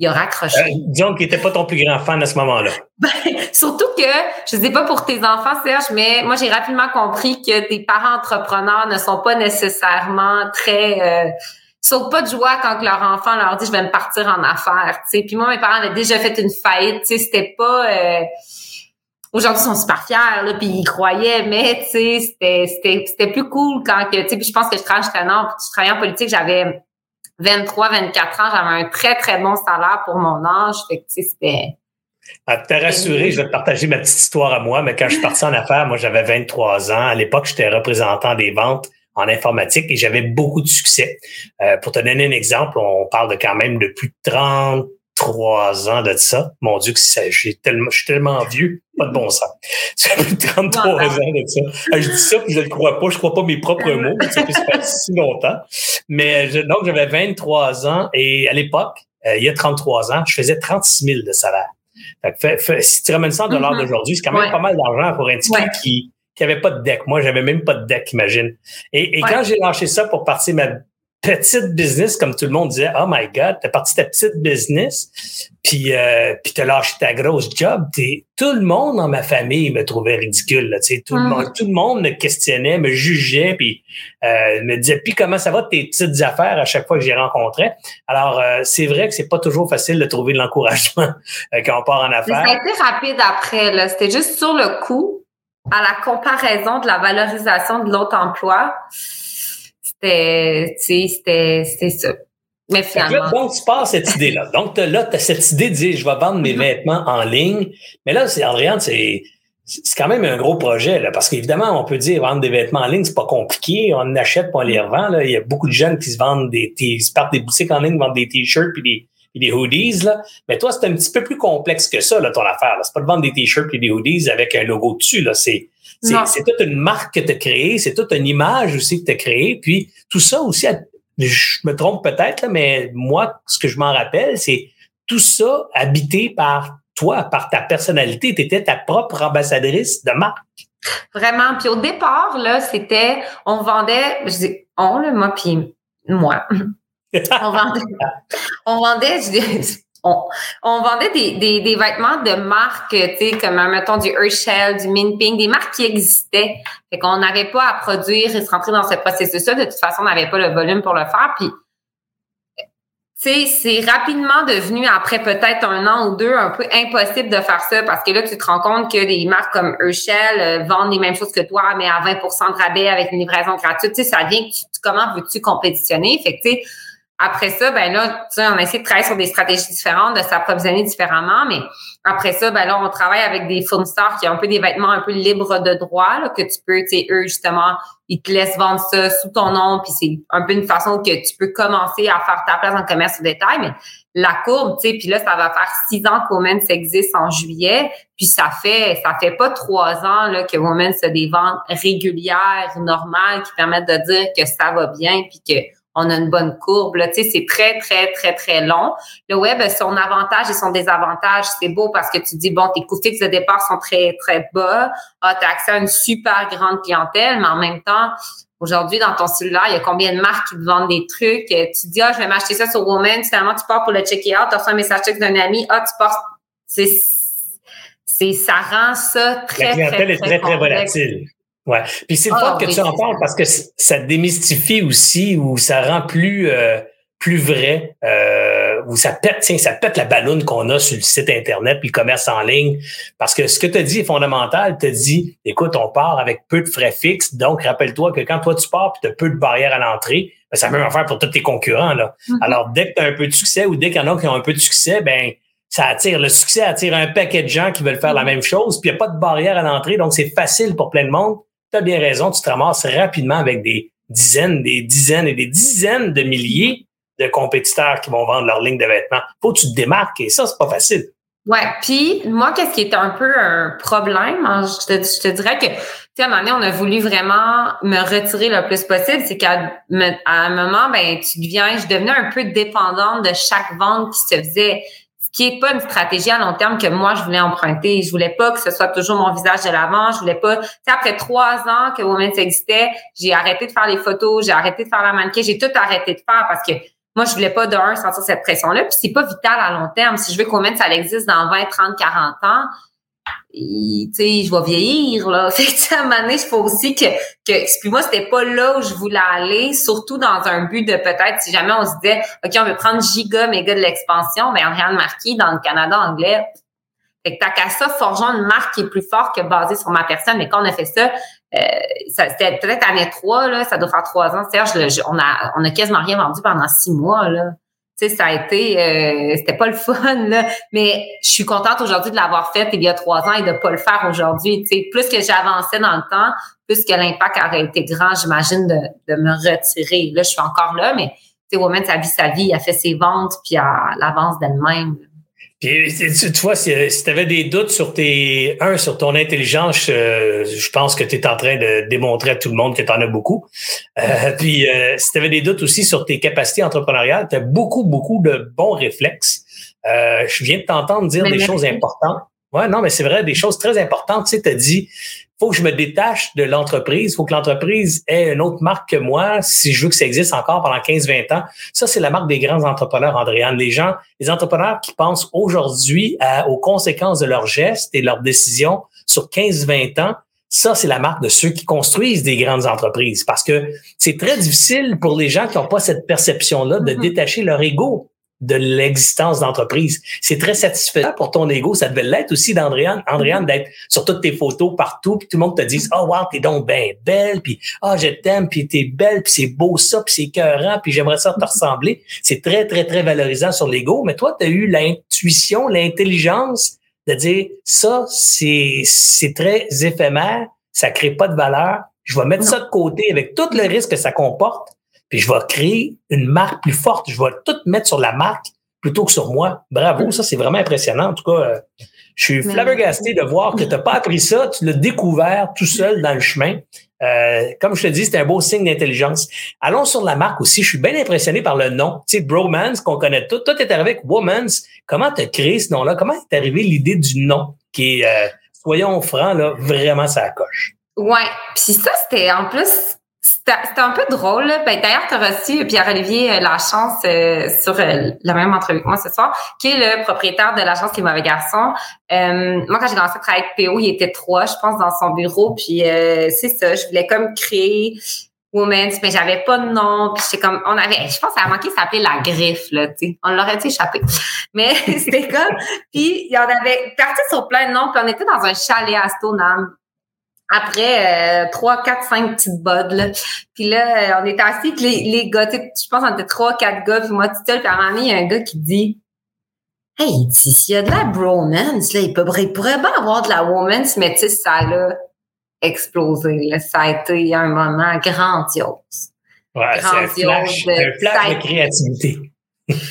il a raccroché. Euh, disons qu'il n'était pas ton plus grand fan à ce moment-là. Ben, surtout que, je ne sais pas pour tes enfants, Serge, mais moi, j'ai rapidement compris que tes parents entrepreneurs ne sont pas nécessairement très... Euh, sautent pas de joie quand leur enfant leur dit je vais me partir en affaires. sais. Puis moi, mes parents avaient déjà fait une faillite. C'était pas... Euh, aujourd'hui ils sont super fiers là puis ils croyaient mais tu sais c'était c'était c'était plus cool quand que tu sais puis je pense que je travaille jusqu'à je travaillais en politique j'avais 23 24 ans j'avais un très très bon salaire pour mon âge fait que tu sais c'était à te rassurer, je vais te partager ma petite histoire à moi, mais quand je suis parti en affaires, moi j'avais 23 ans. À l'époque, j'étais représentant des ventes en informatique et j'avais beaucoup de succès. Euh, pour te donner un exemple, on parle de quand même de plus de 30, trois ans de ça. Mon Dieu, que j'ai tellement, je suis tellement vieux, pas de bon sens. Ça fait 33 ans de ça. Ah, je dis ça, puis je ne le crois pas. Je ne crois pas mes propres mots. Ça fait si longtemps. Mais donc, j'avais 23 ans et à l'époque, euh, il y a 33 ans, je faisais 36 000 de salaire. Fait, si tu ramènes 100 dollars mm-hmm. d'aujourd'hui, c'est quand même pas mal d'argent pour un type qui qui avait pas de deck. Moi, j'avais même pas de deck, imagine. Et, et quand j'ai lâché ça pour partir ma petite business, comme tout le monde disait, oh my God, t'as parti ta petite business, puis euh, puis t'as lâché ta grosse job. T'es, tout le monde dans ma famille me trouvait ridicule. Là, tout, le monde, mm. tout le monde me questionnait, me jugeait, puis euh, me disait, puis comment ça va tes petites affaires à chaque fois que j'y rencontrais? Alors, euh, c'est vrai que c'est pas toujours facile de trouver de l'encouragement euh, quand on part en affaires. Ça a été rapide après. Là. C'était juste sur le coup, à la comparaison de la valorisation de l'autre emploi c'était, c'était, c'était ça. Mais finalement. donc, tu pars cette idée-là. Donc, là, tu as cette idée de dire, je vais vendre mes mm-hmm. vêtements en ligne. Mais là, c'est, Adrienne, c'est, c'est quand même un gros projet, là, parce qu'évidemment, on peut dire vendre des vêtements en ligne, c'est pas compliqué. On achète, pas on les revend. Là. Il y a beaucoup de jeunes qui se vendent des, qui se partent des boutiques en ligne, vendent des t-shirts puis des, des hoodies. Là. Mais toi, c'est un petit peu plus complexe que ça, là, ton affaire. C'est pas de vendre des t-shirts et des hoodies avec un logo dessus. Là. C'est, c'est toute une marque que tu as créée, c'est toute une image aussi que tu as créée. Puis tout ça aussi, je me trompe peut-être, mais moi, ce que je m'en rappelle, c'est tout ça habité par toi, par ta personnalité. Tu étais ta propre ambassadrice de marque. Vraiment. Puis au départ, là, c'était, on vendait, je dis, on, le moi, puis moi. on vendait, on vendait, je on, vendait des, vêtements de marque, tu sais, comme, mettons, du Herschel, du Minping, des marques qui existaient. Fait qu'on n'avait pas à produire et se rentrer dans ce processus-là. De toute façon, on n'avait pas le volume pour le faire. Puis, tu sais, c'est rapidement devenu, après peut-être un an ou deux, un peu impossible de faire ça parce que là, tu te rends compte que des marques comme Herschel euh, vendent les mêmes choses que toi, mais à 20% de rabais avec une livraison gratuite. Tu sais, ça vient que tu, comment veux-tu compétitionner? Fait que, après ça, ben là, tu sais, on essaie de travailler sur des stratégies différentes, de s'approvisionner différemment, mais après ça, ben là, on travaille avec des fournisseurs qui ont un peu des vêtements un peu libres de droit, là, que tu peux, tu sais, eux, justement, ils te laissent vendre ça sous ton nom, puis c'est un peu une façon que tu peux commencer à faire ta place en commerce au détail, mais la courbe, tu sais, puis là, ça va faire six ans que Women's existe en juillet, puis ça fait, ça fait pas trois ans, là, que Women's a des ventes régulières, normales, qui permettent de dire que ça va bien, puis que on a une bonne courbe. Là. Tu sais, c'est très, très, très, très long. Le web, son avantage et son désavantage, c'est beau parce que tu dis, bon, tes coûts fixes de départ sont très, très bas. Ah, tu as accès à une super grande clientèle, mais en même temps, Aujourd'hui, dans ton cellulaire, il y a combien de marques qui te vendent des trucs? Tu dis, ah, je vais m'acheter ça sur Woman. Finalement, tu pars pour le check out. Tu reçois un message texte d'un ami. Ah, tu pars. C'est, c'est, ça rend ça très, La clientèle très, très, est très, très volatile. Ouais. Puis c'est le ah, que tu en parles parce que ça démystifie aussi ou ça rend plus, euh, plus vrai. Euh, où ça pète, tiens, ça pète la ballonne qu'on a sur le site Internet puis le commerce en ligne. Parce que ce que tu as dit est fondamental. Tu as dit, écoute, on part avec peu de frais fixes. Donc, rappelle-toi que quand toi, tu pars puis tu as peu de barrières à l'entrée, ben, c'est la même affaire pour tous tes concurrents. Là. Mm-hmm. Alors, dès que tu as un peu de succès ou dès qu'il y en a qui ont un peu de succès, ben ça attire. Le succès attire un paquet de gens qui veulent faire la mm-hmm. même chose. Puis il n'y a pas de barrière à l'entrée. Donc, c'est facile pour plein de monde. Tu as bien raison. Tu te ramasses rapidement avec des dizaines, des dizaines et des dizaines de milliers de compétiteurs qui vont vendre leur ligne de vêtements. Faut que tu te démarques et ça, c'est pas facile. Ouais, puis moi, qu'est-ce qui est un peu un problème, hein, je te, dirais que, tu sais, à un moment donné, on a voulu vraiment me retirer le plus possible, c'est qu'à un moment, ben, tu deviens, je devenais un peu dépendante de chaque vente qui se faisait, qui est pas une stratégie à long terme que moi, je voulais emprunter. Je voulais pas que ce soit toujours mon visage de l'avant, je voulais pas, tu sais, après trois ans que Women's existait, j'ai arrêté de faire les photos, j'ai arrêté de faire la mannequin, j'ai tout arrêté de faire parce que moi, je voulais pas d'un sentir cette pression-là. Puis c'est pas vital à long terme. Si je veux mette ça existe dans 20, 30, 40 ans, tu sais, je vais vieillir, là. Fait que, à un moment donné, il faut aussi que, que, puis moi, c'était pas là où je voulais aller, surtout dans un but de peut-être, si jamais on se disait, OK, on veut prendre giga, méga de l'expansion, mais rien de marqué dans le Canada anglais. Fait que t'as qu'à ça, forgeons une marque qui est plus forte que basée sur ma personne. Mais quand on a fait ça, euh, c'était peut-être année 3, là, ça doit faire trois ans. Serge, on a on a quasiment rien vendu pendant six mois. Là. Sais, ça a été euh, c'était pas le fun, là. Mais je suis contente aujourd'hui de l'avoir fait il y a trois ans et de pas le faire aujourd'hui. Tu sais, plus que j'avançais dans le temps, plus que l'impact aurait été grand, j'imagine, de, de me retirer. Là, je suis encore là, mais tu sais, Woman, sa vie, sa vie, elle fait ses ventes, puis elle avance d'elle-même. Puis, tu, vois, si, tu avais des doutes sur tes. Un, sur ton intelligence, euh, je pense que tu es en train de démontrer à tout le monde que tu en as beaucoup. Euh, puis, euh, si tu avais des doutes aussi sur tes capacités entrepreneuriales, tu as beaucoup, beaucoup de bons réflexes. je viens de t'entendre dire des choses importantes. Ouais, non, mais c'est vrai, des choses très importantes. Tu sais, tu as dit, faut que je me détache de l'entreprise. faut que l'entreprise ait une autre marque que moi si je veux que ça existe encore pendant 15-20 ans. Ça, c'est la marque des grands entrepreneurs, Andréane. Les gens, les entrepreneurs qui pensent aujourd'hui aux conséquences de leurs gestes et leurs décisions sur 15-20 ans. Ça, c'est la marque de ceux qui construisent des grandes entreprises parce que c'est très difficile pour les gens qui n'ont pas cette perception-là de mm-hmm. détacher leur ego de l'existence d'entreprise. C'est très satisfaisant pour ton ego. Ça devait l'être aussi d'Andréane. Andréane, d'être sur toutes tes photos partout, puis tout le monde te dise, oh wow, t'es donc bien belle, puis oh je t'aime, puis t'es belle, puis c'est beau ça, puis c'est écœurant, puis j'aimerais ça te ressembler. C'est très, très, très valorisant sur l'ego. Mais toi, tu as eu l'intuition, l'intelligence de dire, ça, c'est, c'est très éphémère, ça crée pas de valeur. Je vais mettre ça de côté avec tout le risque que ça comporte puis je vais créer une marque plus forte. Je vais tout mettre sur la marque plutôt que sur moi. Bravo, ça, c'est vraiment impressionnant. En tout cas, euh, je suis flabbergasté de voir que tu n'as pas appris ça, tu l'as découvert tout seul dans le chemin. Euh, comme je te dis, c'est un beau signe d'intelligence. Allons sur la marque aussi. Je suis bien impressionné par le nom. Tu sais, Bromance, qu'on connaît tout. Toi, tu es arrivé avec Womans. Comment tu as créé ce nom-là? Comment est arrivé l'idée du nom qui est, euh, soyons francs, là, vraiment ça coche? Ouais. Puis ça, c'était en plus c'était un peu drôle. Ben, D'ailleurs, tu as reçu Pierre-Olivier euh, Lachance euh, sur euh, la même entrevue que moi ce soir, qui est le propriétaire de l'agence Les Mauvais Garçons. Euh, moi, quand j'ai commencé à travailler avec PO, il était trois, je pense, dans son bureau. Puis c'est ça, je voulais comme créer Women's, mais j'avais pas de nom. Puis j'étais comme, on avait, je pense, ça a manqué, ça s'appelait la griffe, là, tu sais. On l'aurait échappé? Mais c'était comme, puis il y en avait parti sur plein de noms. Puis on était dans un chalet à Stoneham après euh, trois, quatre, cinq petites bodes. Là. Puis là, euh, on était assis, puis les, les gars, je pense qu'on était trois, quatre gars, puis moi tout seul, puis à un moment donné, il y a un gars qui dit Hey, s'il y a de la bromance, là, il, peut, il pourrait bien avoir de la womance, mais tu sais, ça a explosé. Là. Ça a été un moment grandiose. Ouais, c'est un flash, un flash de créativité.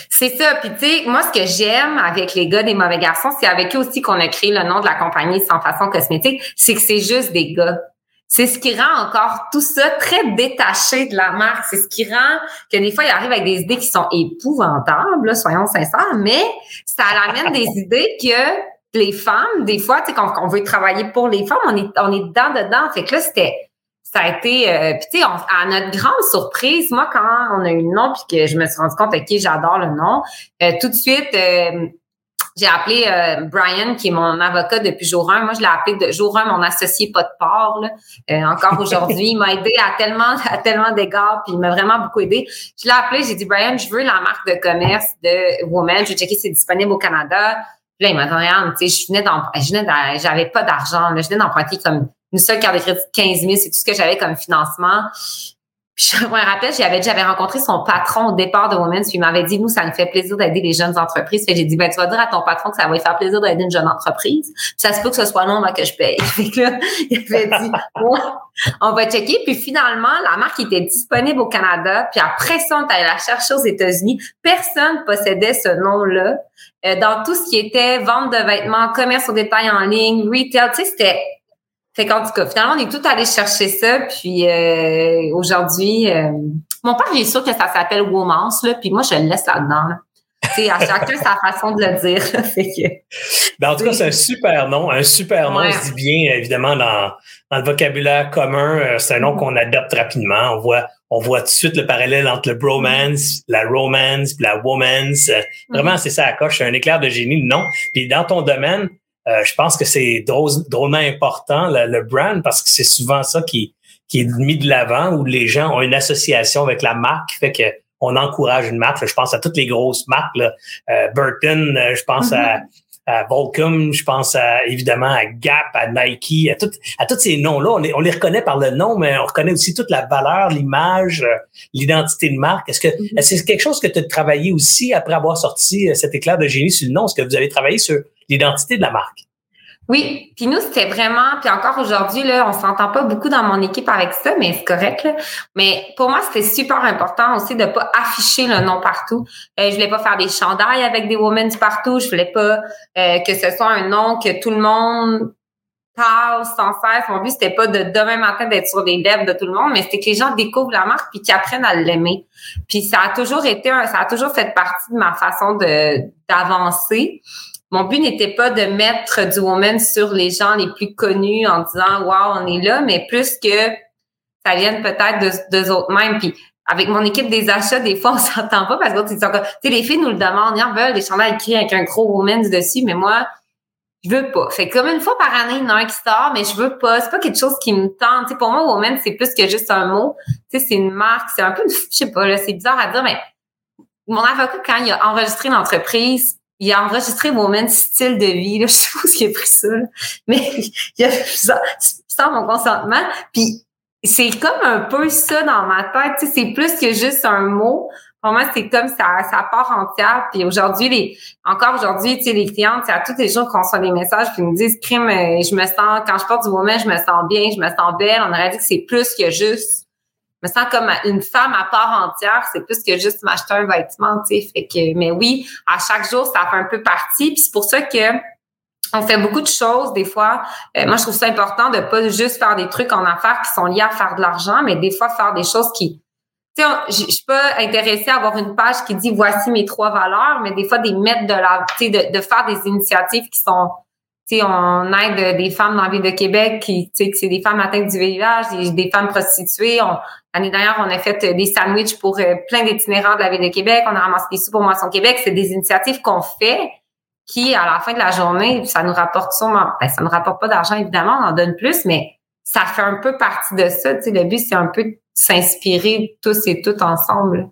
C'est ça. Puis tu sais, moi, ce que j'aime avec les gars des mauvais garçons, c'est avec eux aussi qu'on a créé le nom de la compagnie sans façon cosmétique, c'est que c'est juste des gars. C'est ce qui rend encore tout ça très détaché de la marque. C'est ce qui rend que des fois, ils arrivent avec des idées qui sont épouvantables, soyons sincères, mais ça amène des idées que les femmes, des fois, tu sais, quand on veut travailler pour les femmes, on est, on est dedans, dedans. Fait que là, c'était ça a été, euh, puis tu sais, à notre grande surprise, moi quand on a eu le nom puis que je me suis rendu compte, ok, j'adore le nom, euh, tout de suite, euh, j'ai appelé Brian, qui est mon avocat depuis jour 1. Moi, je l'ai appelé de jour 1 mon associé pas de port. encore aujourd'hui, il m'a aidé à tellement, à tellement d'égards, puis il m'a vraiment beaucoup aidé. Je l'ai appelé, j'ai dit Brian, je veux la marque de commerce de Woman. Je vais checker si c'est disponible au Canada. Puis là, il m'a dit, regarde, tu sais, je venais d'emprunter, j'avais pas d'argent, je venais d'emprunter comme une seule carte de crédit de 15 000, c'est tout ce que j'avais comme financement. Je me rappelle, j'avais j'avais rencontré son patron au départ de Women's, puis il m'avait dit, nous, ça nous fait plaisir d'aider les jeunes entreprises. Fait j'ai dit, ben, tu vas dire à ton patron que ça va lui faire plaisir d'aider une jeune entreprise. Puis ça se peut que ce soit long, que je paye. Fait que là, il avait dit, on va checker. Puis finalement, la marque était disponible au Canada. Puis après ça, on allé la chercher aux États-Unis. Personne possédait ce nom-là. Euh, dans tout ce qui était vente de vêtements, commerce au détail en ligne, retail, tu sais, c'était fait qu'en tout cas, finalement, on est tout allé chercher ça. Puis euh, aujourd'hui, euh, mon père il est sûr que ça s'appelle Womance, là, puis moi, je le laisse là-dedans. Là. à chacun sa façon de le dire. que, ben, en tout cas, c'est un super nom. Un super nom, se dit bien, évidemment, dans, dans le vocabulaire commun. Euh, c'est un nom qu'on adopte rapidement. On voit, on voit tout de suite le parallèle entre le bromance, la romance, puis la womance. Vraiment, mm-hmm. c'est ça à coche. C'est un éclair de génie, le nom. Puis dans ton domaine, euh, je pense que c'est drôlement important, le, brand, parce que c'est souvent ça qui, qui est mis de l'avant, où les gens ont une association avec la marque qui fait que on encourage une marque. je pense à toutes les grosses marques, là. Euh, Burton, euh, je pense à, mm-hmm. à Volcom, je pense à, évidemment à Gap, à Nike, à, tout, à tous ces noms-là. On les, on les reconnaît par le nom, mais on reconnaît aussi toute la valeur, l'image, l'identité de marque. Est-ce que mm-hmm. c'est quelque chose que tu as travaillé aussi après avoir sorti cet éclair de génie sur le nom? Est-ce que vous avez travaillé sur l'identité de la marque. Oui, puis nous c'était vraiment, puis encore aujourd'hui là, on s'entend pas beaucoup dans mon équipe avec ça, mais c'est correct. Là. Mais pour moi c'était super important aussi de pas afficher le nom partout. Euh, je voulais pas faire des chandails avec des women partout. Je voulais pas euh, que ce soit un nom que tout le monde parle sans cesse. Mon but c'était pas de demain matin d'être sur les lèvres de tout le monde, mais c'était que les gens découvrent la marque puis qu'ils apprennent à l'aimer. Puis ça a toujours été, un, ça a toujours fait partie de ma façon de d'avancer mon but n'était pas de mettre du woman sur les gens les plus connus en disant wow on est là mais plus que ça vienne peut-être de deux autres mêmes puis avec mon équipe des achats des fois on s'entend pas parce que tu sais les filles nous le demandent ils en veulent des chandails écrits avec un gros woman dessus mais moi je veux pas. Fait comme une fois par année, il y en a un qui sort, mais je veux pas. C'est pas quelque chose qui me tente. pour moi, woman, c'est plus que juste un mot. Tu c'est une marque, c'est un peu, je sais pas, là, c'est bizarre à dire, mais mon avocat, quand il a enregistré l'entreprise, il a enregistré Woman style de vie. Là, je ce qu'il a pris ça, mais il a ça sans mon consentement. Puis c'est comme un peu ça dans ma tête. Tu sais, c'est plus que juste un mot. Pour moi, c'est comme ça, ça part entière. Puis aujourd'hui, les, encore aujourd'hui, tu sais, les clientes, à tous les jours qu'on reçoit des messages qui nous disent, crime, euh, je me sens, quand je porte du woman, je me sens bien, je me sens belle. On aurait dit que c'est plus que juste me sens comme une femme à part entière. C'est plus que juste m'acheter un vêtement, tu sais. Fait que, mais oui, à chaque jour, ça fait un peu partie. Puis c'est pour ça que on fait beaucoup de choses des fois. Euh, moi, je trouve ça important de pas juste faire des trucs en affaires qui sont liés à faire de l'argent, mais des fois faire des choses qui tu sais, je suis pas intéressée à avoir une page qui dit voici mes trois valeurs, mais des fois des mettre de la, tu sais, de, de faire des initiatives qui sont on aide des femmes dans la ville de Québec qui, tu sais, c'est des femmes atteintes du VIH, des, femmes prostituées. L'année dernière, on a fait des sandwichs pour euh, plein d'itinérants de la ville de Québec. On a ramassé des sous pour Moisson Québec. C'est des initiatives qu'on fait qui, à la fin de la journée, ça nous rapporte sûrement, ben, ça nous rapporte pas d'argent, évidemment, on en donne plus, mais ça fait un peu partie de ça. Tu sais, le but, c'est un peu de s'inspirer tous et toutes ensemble.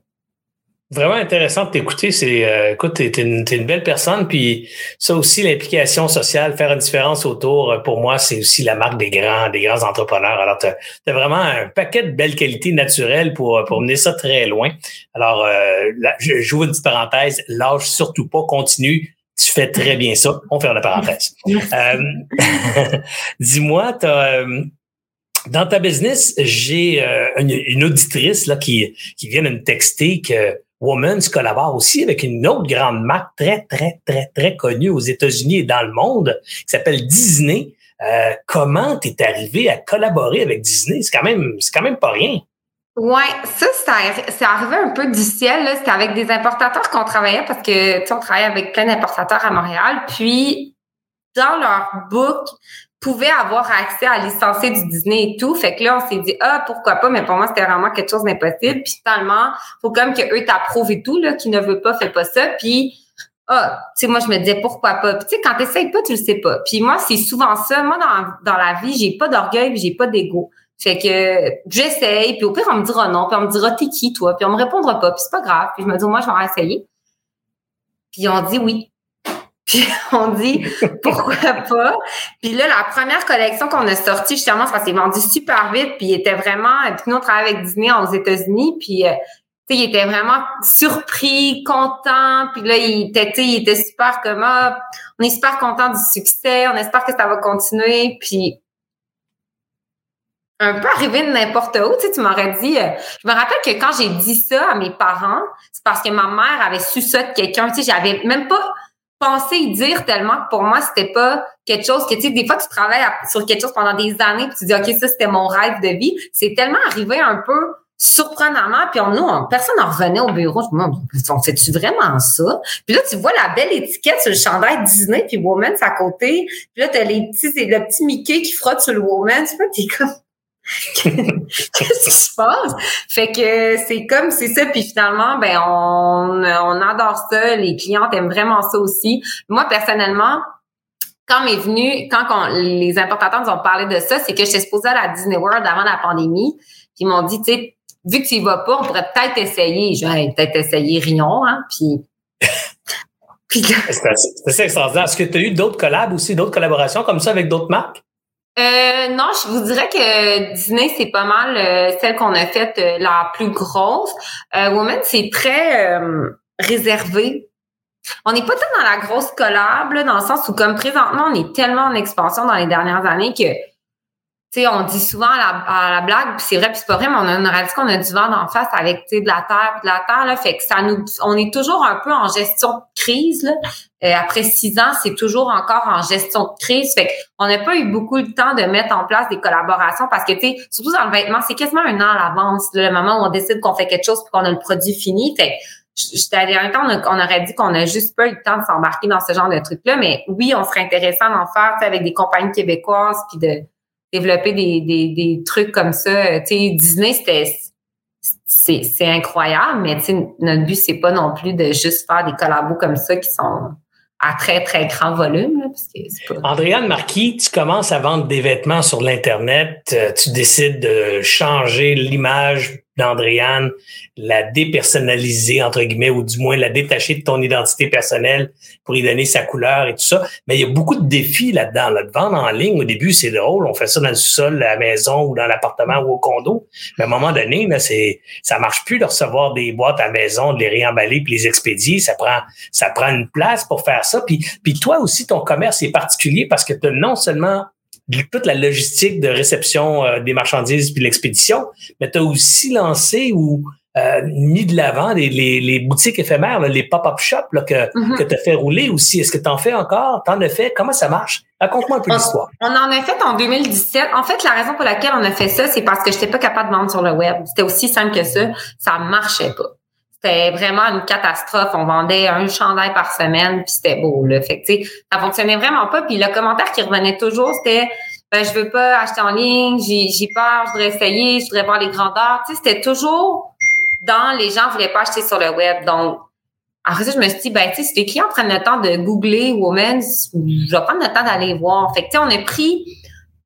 Vraiment intéressant de t'écouter. C'est, euh, écoute, t'es, une, une, belle personne, puis ça aussi, l'implication sociale, faire une différence autour, euh, pour moi, c'est aussi la marque des grands, des grands entrepreneurs. Alors, t'as, as vraiment un paquet de belles qualités naturelles pour, pour mener ça très loin. Alors, euh, je joue une petite parenthèse, lâche surtout pas, continue. Tu fais très bien ça. On ferme la parenthèse. euh, dis-moi, t'as, dans ta business, j'ai une, une, auditrice là qui, qui vient de me texter que Woman's collabore aussi avec une autre grande marque très, très, très, très connue aux États-Unis et dans le monde qui s'appelle Disney. Euh, comment tu es arrivé à collaborer avec Disney? C'est quand même, quand même pas rien. Ouais, ça, c'est arrivé un peu du ciel. C'était avec des importateurs qu'on travaillait parce que, tu on travaillait avec plein d'importateurs à Montréal. Puis, dans leur book, pouvait avoir accès à licencier du Disney et tout. Fait que là, on s'est dit, ah, pourquoi pas, mais pour moi, c'était vraiment quelque chose d'impossible. Puis finalement, faut comme que eux t'approuvent et tout, là, qui ne veut pas, fait pas ça. Puis, ah, tu sais, moi, je me disais, pourquoi pas? Puis tu sais, quand t'essayes pas, tu le sais pas. Puis moi, c'est souvent ça. Moi, dans, dans la vie, j'ai pas d'orgueil puis j'ai pas d'ego. Fait que j'essaye, puis au pire, on me dira non, puis on me dira t'es qui, toi, puis on me répondra pas, puis c'est pas grave. Puis je me dis, moi, je vais essayer. Puis on dit oui. Puis on dit pourquoi pas? Puis là, la première collection qu'on a sortie, justement, ça s'est vendu super vite. Puis il était vraiment. Puis nous, on travaille avec Disney aux États-Unis. Puis euh, tu sais, il était vraiment surpris, content. Puis là, il était, il était super comme ah, on est super content du succès. On espère que ça va continuer. Puis un peu arrivé de n'importe où. Tu, sais, tu m'aurais dit, euh, je me rappelle que quand j'ai dit ça à mes parents, c'est parce que ma mère avait su ça de quelqu'un. Tu sais, j'avais même pas pensé y dire tellement que pour moi, c'était pas quelque chose que, tu sais, des fois, tu travailles sur quelque chose pendant des années puis tu dis, OK, ça, c'était mon rêve de vie. C'est tellement arrivé un peu surprenamment, puis on, nous, personne n'en revenait au bureau. Je me dis, on fait-tu vraiment ça? Puis là, tu vois la belle étiquette sur le chandail Disney, puis Woman's à côté. Puis là, t'as les petits, le petit Mickey qui frotte sur le Woman's. Puis t'es comme, Qu'est-ce qui se passe? Fait que c'est comme c'est ça, puis finalement, ben on, on adore ça. Les clients aiment vraiment ça aussi. Moi, personnellement, quand m'est venu, quand les importateurs nous ont parlé de ça, c'est que j'étais supposée à la Disney World avant la pandémie. Puis ils m'ont dit, tu sais, vu que tu y vas pas, on pourrait peut-être essayer. Je vais peut-être essayer Rion, hein. Puis c'est assez extraordinaire. Est-ce que tu as eu d'autres collabs aussi, d'autres collaborations comme ça avec d'autres marques? Euh, non, je vous dirais que Disney, c'est pas mal euh, celle qu'on a faite euh, la plus grosse. Euh, Woman, c'est très réservé. On n'est pas tant dans la grosse collab, dans le sens où comme présentement, on est tellement en expansion dans les dernières années que tu sais, on dit souvent à la, blague, puis c'est vrai, puis c'est pas vrai, mais on a une qu'on a du vent en face avec, tu sais, de la terre, de la terre, là, fait que ça nous, on est toujours un peu en gestion de crise, là. Euh, après six ans, c'est toujours encore en gestion de crise, fait qu'on n'a pas eu beaucoup de temps de mettre en place des collaborations parce que, tu sais, surtout dans le vêtement, c'est quasiment un an à l'avance, le moment où on décide qu'on fait quelque chose puis qu'on a le produit fini, fait J'étais un temps, on, aurait dit qu'on a juste pas eu le temps de s'embarquer dans ce genre de truc-là, mais oui, on serait intéressant d'en faire avec des compagnies québécoises puis de développer des, des, des trucs comme ça. Tu sais, Disney, c'était c'est, incroyable, mais notre but, c'est pas non plus de juste faire des collabos comme ça qui sont à très, très grand volume. Là, parce que. Andréane Marquis, tu commences à vendre des vêtements sur l'Internet, euh, tu décides de changer l'image d'Andréane, la dépersonnaliser, entre guillemets, ou du moins la détacher de ton identité personnelle pour y donner sa couleur et tout ça. Mais il y a beaucoup de défis là-dedans. Là. De vendre en ligne, au début, c'est drôle. On fait ça dans le sol, à la maison ou dans l'appartement ou au condo. Mais à un moment donné, là, c'est, ça marche plus de recevoir des boîtes à la maison, de les réemballer puis les expédier. Ça prend, ça prend une place pour faire ça. Puis, puis toi aussi, ton commerce est particulier parce que tu non seulement toute la logistique de réception euh, des marchandises puis l'expédition, mais tu as aussi lancé ou euh, mis de l'avant les, les, boutiques éphémères, les pop-up shops là, que, mm-hmm. que tu as fait rouler aussi. Est-ce que tu en fais encore? Tu en as fait? Comment ça marche? Raconte-moi un peu l'histoire. On en a fait en 2017. En fait, la raison pour laquelle on a fait ça, c'est parce que je n'étais pas capable de vendre sur le web. C'était aussi simple que ça. Ça marchait pas. C'était vraiment une catastrophe. On vendait un chandail par semaine, puis c'était beau. Là. Fait que, ça fonctionnait vraiment pas. Puis le commentaire qui revenait toujours, c'était ben, je veux pas acheter en ligne, j'ai peur, je voudrais essayer, je voudrais voir les grandeurs. C'était toujours dans les gens voulaient pas acheter sur le web. Donc, après ça, je me suis dit, ben, tu sais, si les clients prennent le temps de googler Women's, je vais prendre le temps d'aller voir. Fait que, tu sais, on a pris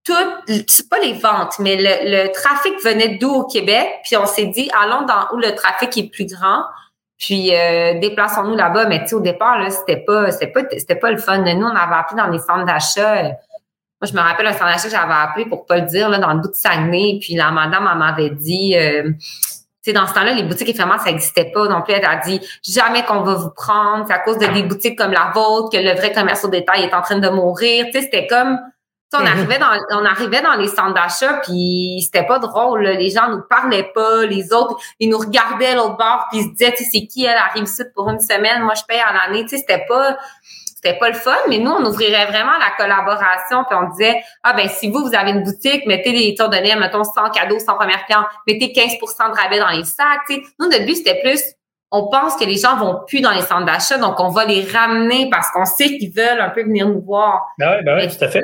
tout, c'est pas les ventes, mais le, trafic venait d'où au Québec, puis on s'est dit, allons dans où le trafic est plus grand, puis euh, déplaçons-nous là-bas. Mais tu sais, au départ, là, c'était pas, c'était pas, c'était pas le fun. Nous, on avait appris dans les centres d'achat. Moi, je me rappelle un centre d'achat que j'avais appelé pour pas le dire, là, dans le bout de Saguenay, puis la madame, m'avait dit, euh, sais, dans ce temps-là, les boutiques éphémères, ça n'existait pas non plus. Elle a dit jamais qu'on va vous prendre. C'est à cause de des boutiques comme la vôtre que le vrai commerce au détail est en train de mourir. Tu sais, c'était comme on arrivait dans on arrivait dans les centres d'achat puis c'était pas drôle les gens nous parlaient pas les autres ils nous regardaient l'autre bord puis ils se disaient tu sais c'est qui elle arrive ici pour une semaine moi je paye à l'année tu sais c'était pas c'était pas le fun, mais nous, on ouvrirait vraiment la collaboration, puis on disait, ah ben si vous, vous avez une boutique, mettez des tours de mettons 100 cadeaux, 100 premières clients, mettez 15% de rabais dans les sacs. sais. Nous, notre but, c'était plus, on pense que les gens vont plus dans les centres d'achat, donc on va les ramener parce qu'on sait qu'ils veulent un peu venir nous voir. Ben oui, ben oui, tout à fait.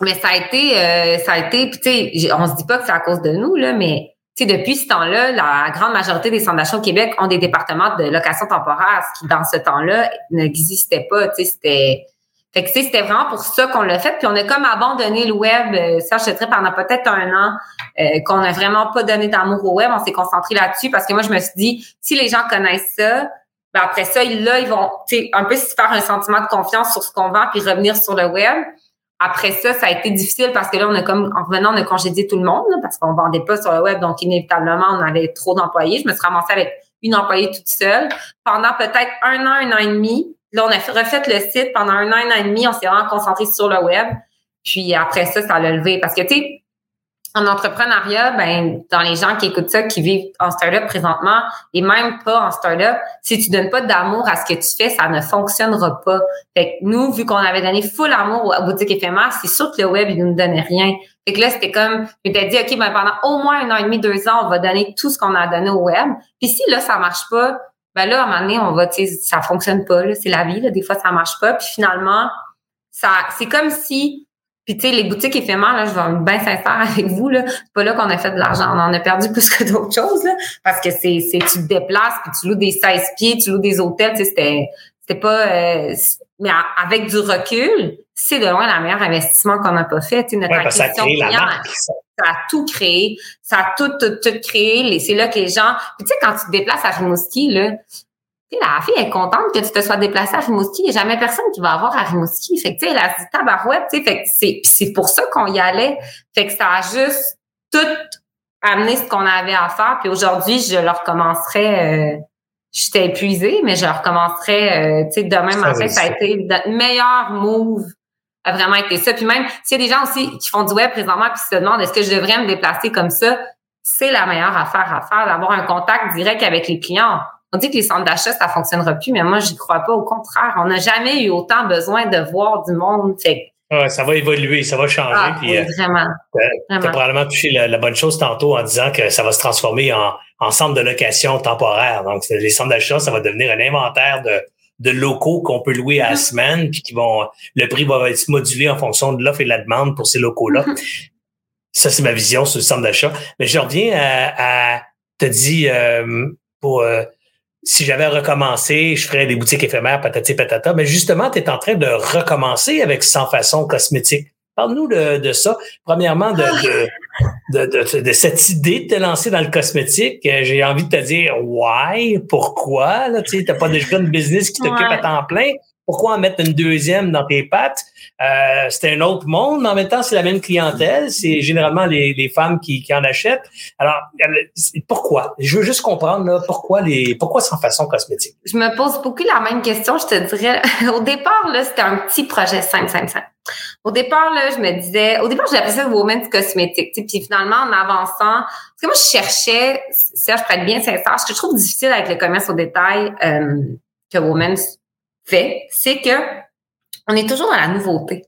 Mais ça a été, euh, ça a été, tu sais, on se dit pas que c'est à cause de nous, là, mais depuis ce temps-là, la grande majorité des d'achat au Québec ont des départements de location temporaire, ce qui, dans ce temps-là, n'existait pas. C'était... Fait que, c'était vraiment pour ça qu'on l'a fait. Puis on a comme abandonné le web, euh, ça, je pendant peut-être un an, euh, qu'on n'a vraiment pas donné d'amour au web. On s'est concentré là-dessus parce que moi, je me suis dit, si les gens connaissent ça, ben après ça, là, ils vont, tu sais, un peu se faire un sentiment de confiance sur ce qu'on vend puis revenir sur le web. Après ça, ça a été difficile parce que là, on a comme, en revenant, on a congédié tout le monde parce qu'on vendait pas sur le web. Donc, inévitablement, on avait trop d'employés. Je me suis ramassée avec une employée toute seule pendant peut-être un an, un an et demi. Là, on a refait le site pendant un an, un an et demi. On s'est vraiment concentré sur le web. Puis après ça, ça l'a levé. Parce que, tu sais, en entrepreneuriat, ben, dans les gens qui écoutent ça, qui vivent en startup présentement, et même pas en startup, si tu donnes pas d'amour à ce que tu fais, ça ne fonctionnera pas. Fait que nous, vu qu'on avait donné full amour à boutique éphémère, c'est sûr que le web, il nous donnait rien. Fait que là, c'était comme, je m'étais dit, OK, ben, pendant au moins un an et demi, deux ans, on va donner tout ce qu'on a donné au web. Puis si là, ça marche pas, ben là, à un moment donné, on va, tu sais, ça fonctionne pas, là. C'est la vie, là. Des fois, ça marche pas. Puis finalement, ça, c'est comme si puis tu sais, les boutiques éphémères, là, je vais être bien sincère avec vous, là, c'est pas là qu'on a fait de l'argent. On en a perdu plus que d'autres choses, là, parce que c'est, c'est tu te déplaces, puis tu loues des 16 pieds, tu loues des hôtels, tu sais, c'était, c'était pas... Euh, mais avec du recul, c'est de loin le meilleur investissement qu'on n'a pas fait. Tu sais, notre ouais, ça, a créé la marque, ça. ça. a tout créé. Ça a tout, tout, tout créé. C'est là que les gens... Puis tu sais, quand tu te déplaces à Rimouski, là, sais, la fille est contente que tu te sois déplacée à Rimouski. Il n'y a jamais personne qui va avoir à Rimouski. Fait que, tu sais, elle a dit tabarouette, tu sais, fait que c'est, c'est pour ça qu'on y allait. Fait que ça a juste tout amené ce qu'on avait à faire. Puis aujourd'hui, je le recommencerai, euh, j'étais épuisée, mais je recommencerai, euh, tu sais, demain matin, ça a été notre meilleur move a vraiment été ça. Puis même, s'il y a des gens aussi qui font du web présentement puis se demandent est-ce que je devrais me déplacer comme ça, c'est la meilleure affaire à faire, d'avoir un contact direct avec les clients on dit que les centres d'achat, ça fonctionnera plus, mais moi, j'y crois pas. Au contraire, on n'a jamais eu autant besoin de voir du monde. Fait ça va évoluer, ça va changer. Ah, puis, oui, euh, vraiment. Tu as probablement touché la, bonne chose tantôt en disant que ça va se transformer en, en centre de location temporaire. Donc, les centres d'achat, ça va devenir un inventaire de, de locaux qu'on peut louer à la mm-hmm. semaine, puis qui vont le prix va être modulé en fonction de l'offre et de la demande pour ces locaux-là. Mm-hmm. Ça, c'est ma vision sur le centre d'achat. Mais je reviens à, à te dire euh, pour euh, si j'avais recommencé, je ferais des boutiques éphémères, patati patata. Mais justement, tu es en train de recommencer avec Sans Façon Cosmétique. Parle-nous de, de, ça. Premièrement, de, de, de, de, cette idée de te lancer dans le cosmétique. Euh, j'ai envie de te dire why, pourquoi? Tu n'as pas déjà une business qui t'occupe à temps plein? Pourquoi en mettre une deuxième dans tes pattes? Euh, c'est un autre monde, mais en même temps, c'est la même clientèle. C'est généralement les, les femmes qui, qui, en achètent. Alors, pourquoi? Je veux juste comprendre là, pourquoi les pourquoi sans façon cosmétique? Je me pose beaucoup la même question. Je te dirais, au départ, là, c'était un petit projet simple, simple, simple. Au départ, là, je me disais, au départ, j'appelais ça Women's Cosmétique. Puis finalement, en avançant, parce que moi, je cherchais, Serge, pour être bien sincère, ce que je trouve difficile avec le commerce au détail euh, que Women's fait, c'est que on est toujours dans la nouveauté.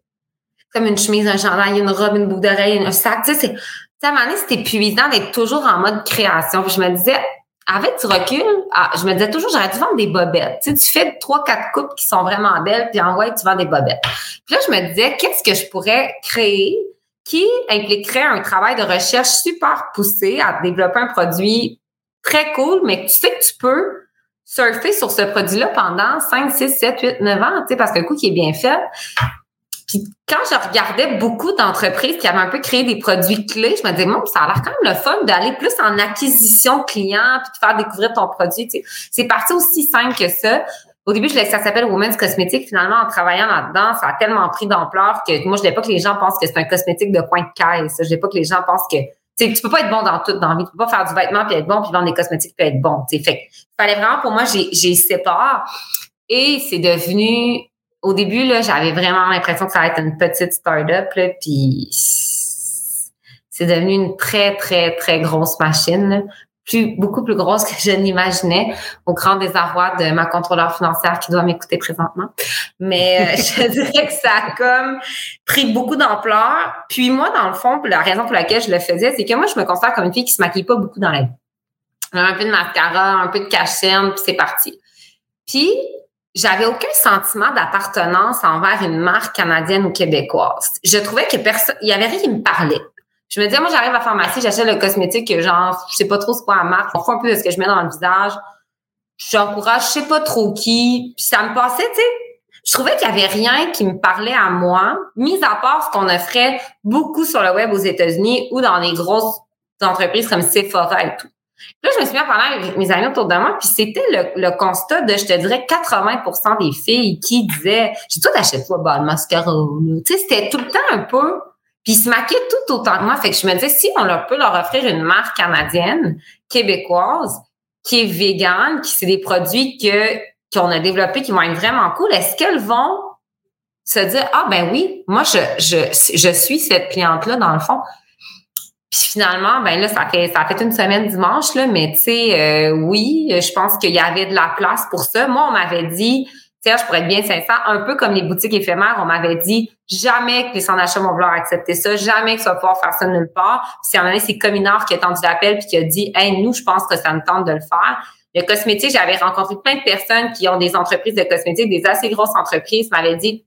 Comme une chemise, un chandail, une robe, une boucle d'oreille, un sac. Tu sais, c'est, à un moment donné, c'est épuisant d'être toujours en mode création. Puis je me disais, avec du recul, ah, je me disais toujours, j'aurais dû vendre des bobettes. Tu sais, tu fais trois, quatre coupes qui sont vraiment belles, puis en vrai, tu vends des bobettes. Puis là, je me disais, qu'est-ce que je pourrais créer qui impliquerait un travail de recherche super poussé à développer un produit très cool, mais tu sais que tu peux surfer sur ce produit-là pendant 5, 6, 7, 8, 9 ans, parce le coup qui est bien fait. Puis quand je regardais beaucoup d'entreprises qui avaient un peu créé des produits clés, je me disais, bon, ça a l'air quand même le fun d'aller plus en acquisition client puis de faire découvrir ton produit. Tu sais. C'est parti aussi simple que ça. Au début, je laissais ça s'appelle Women's Cosmétique. Finalement, en travaillant là-dedans, ça a tellement pris d'ampleur que moi, je voulais pas que les gens pensent que c'est un cosmétique de coin de caisse. Je voulais pas que les gens pensent que tu peux pas être bon dans tout dans la vie. Tu peux pas faire du vêtement puis être bon puis vendre des cosmétiques puis être bon. T'sais. Fait fallait vraiment pour moi j'ai séparé et c'est devenu au début là j'avais vraiment l'impression que ça allait être une petite start-up puis c'est devenu une très très très grosse machine plus, beaucoup plus grosse que je n'imaginais, au grand désarroi de ma contrôleur financière qui doit m'écouter présentement. Mais euh, je dirais que ça a comme pris beaucoup d'ampleur. Puis moi, dans le fond, la raison pour laquelle je le faisais, c'est que moi, je me considère comme une fille qui se maquille pas beaucoup dans la vie. Un peu de mascara, un peu de cachenne, puis c'est parti. Puis, j'avais aucun sentiment d'appartenance envers une marque canadienne ou québécoise. Je trouvais que personne, il y avait rien qui me parlait. Je me disais, moi, j'arrive à la pharmacie, j'achète le cosmétique, genre, je sais pas trop ce quoi la marque, on fait un peu de ce que je mets dans le visage. J'encourage, je sais pas trop qui. Puis ça me passait, tu sais. Je trouvais qu'il y avait rien qui me parlait à moi, mis à part ce qu'on offrait beaucoup sur le web aux États-Unis ou dans les grosses entreprises comme Sephora et tout. Là, je me suis mis à parler avec mes amis autour de moi, puis c'était le, constat de, je te dirais, 80% des filles qui disaient, j'ai toi, t'achètes pas bah, le mascara, Tu sais, c'était tout le temps un peu, puis ils se maquillaient tout autant que moi. Fait que je me disais, si on leur peut leur offrir une marque canadienne, québécoise, qui est végane, qui c'est des produits que qu'on a développés qui vont être vraiment cool, est-ce qu'elles vont se dire, ah ben oui, moi, je, je, je suis cette cliente-là, dans le fond. Puis finalement, ben là, ça fait ça fait une semaine dimanche, là, mais tu sais, euh, oui, je pense qu'il y avait de la place pour ça. Moi, on m'avait dit, Serge, pour être bien sincère, un peu comme les boutiques éphémères, on m'avait dit jamais que les sans achats vont vouloir accepter ça, jamais que ça va pouvoir faire ça nulle part. Puis à un moment donné, c'est Cominard qui a tendu l'appel puis qui a dit Hey, nous, je pense que ça me tente de le faire. Le cosmétique, j'avais rencontré plein de personnes qui ont des entreprises de cosmétiques, des assez grosses entreprises, m'avaient dit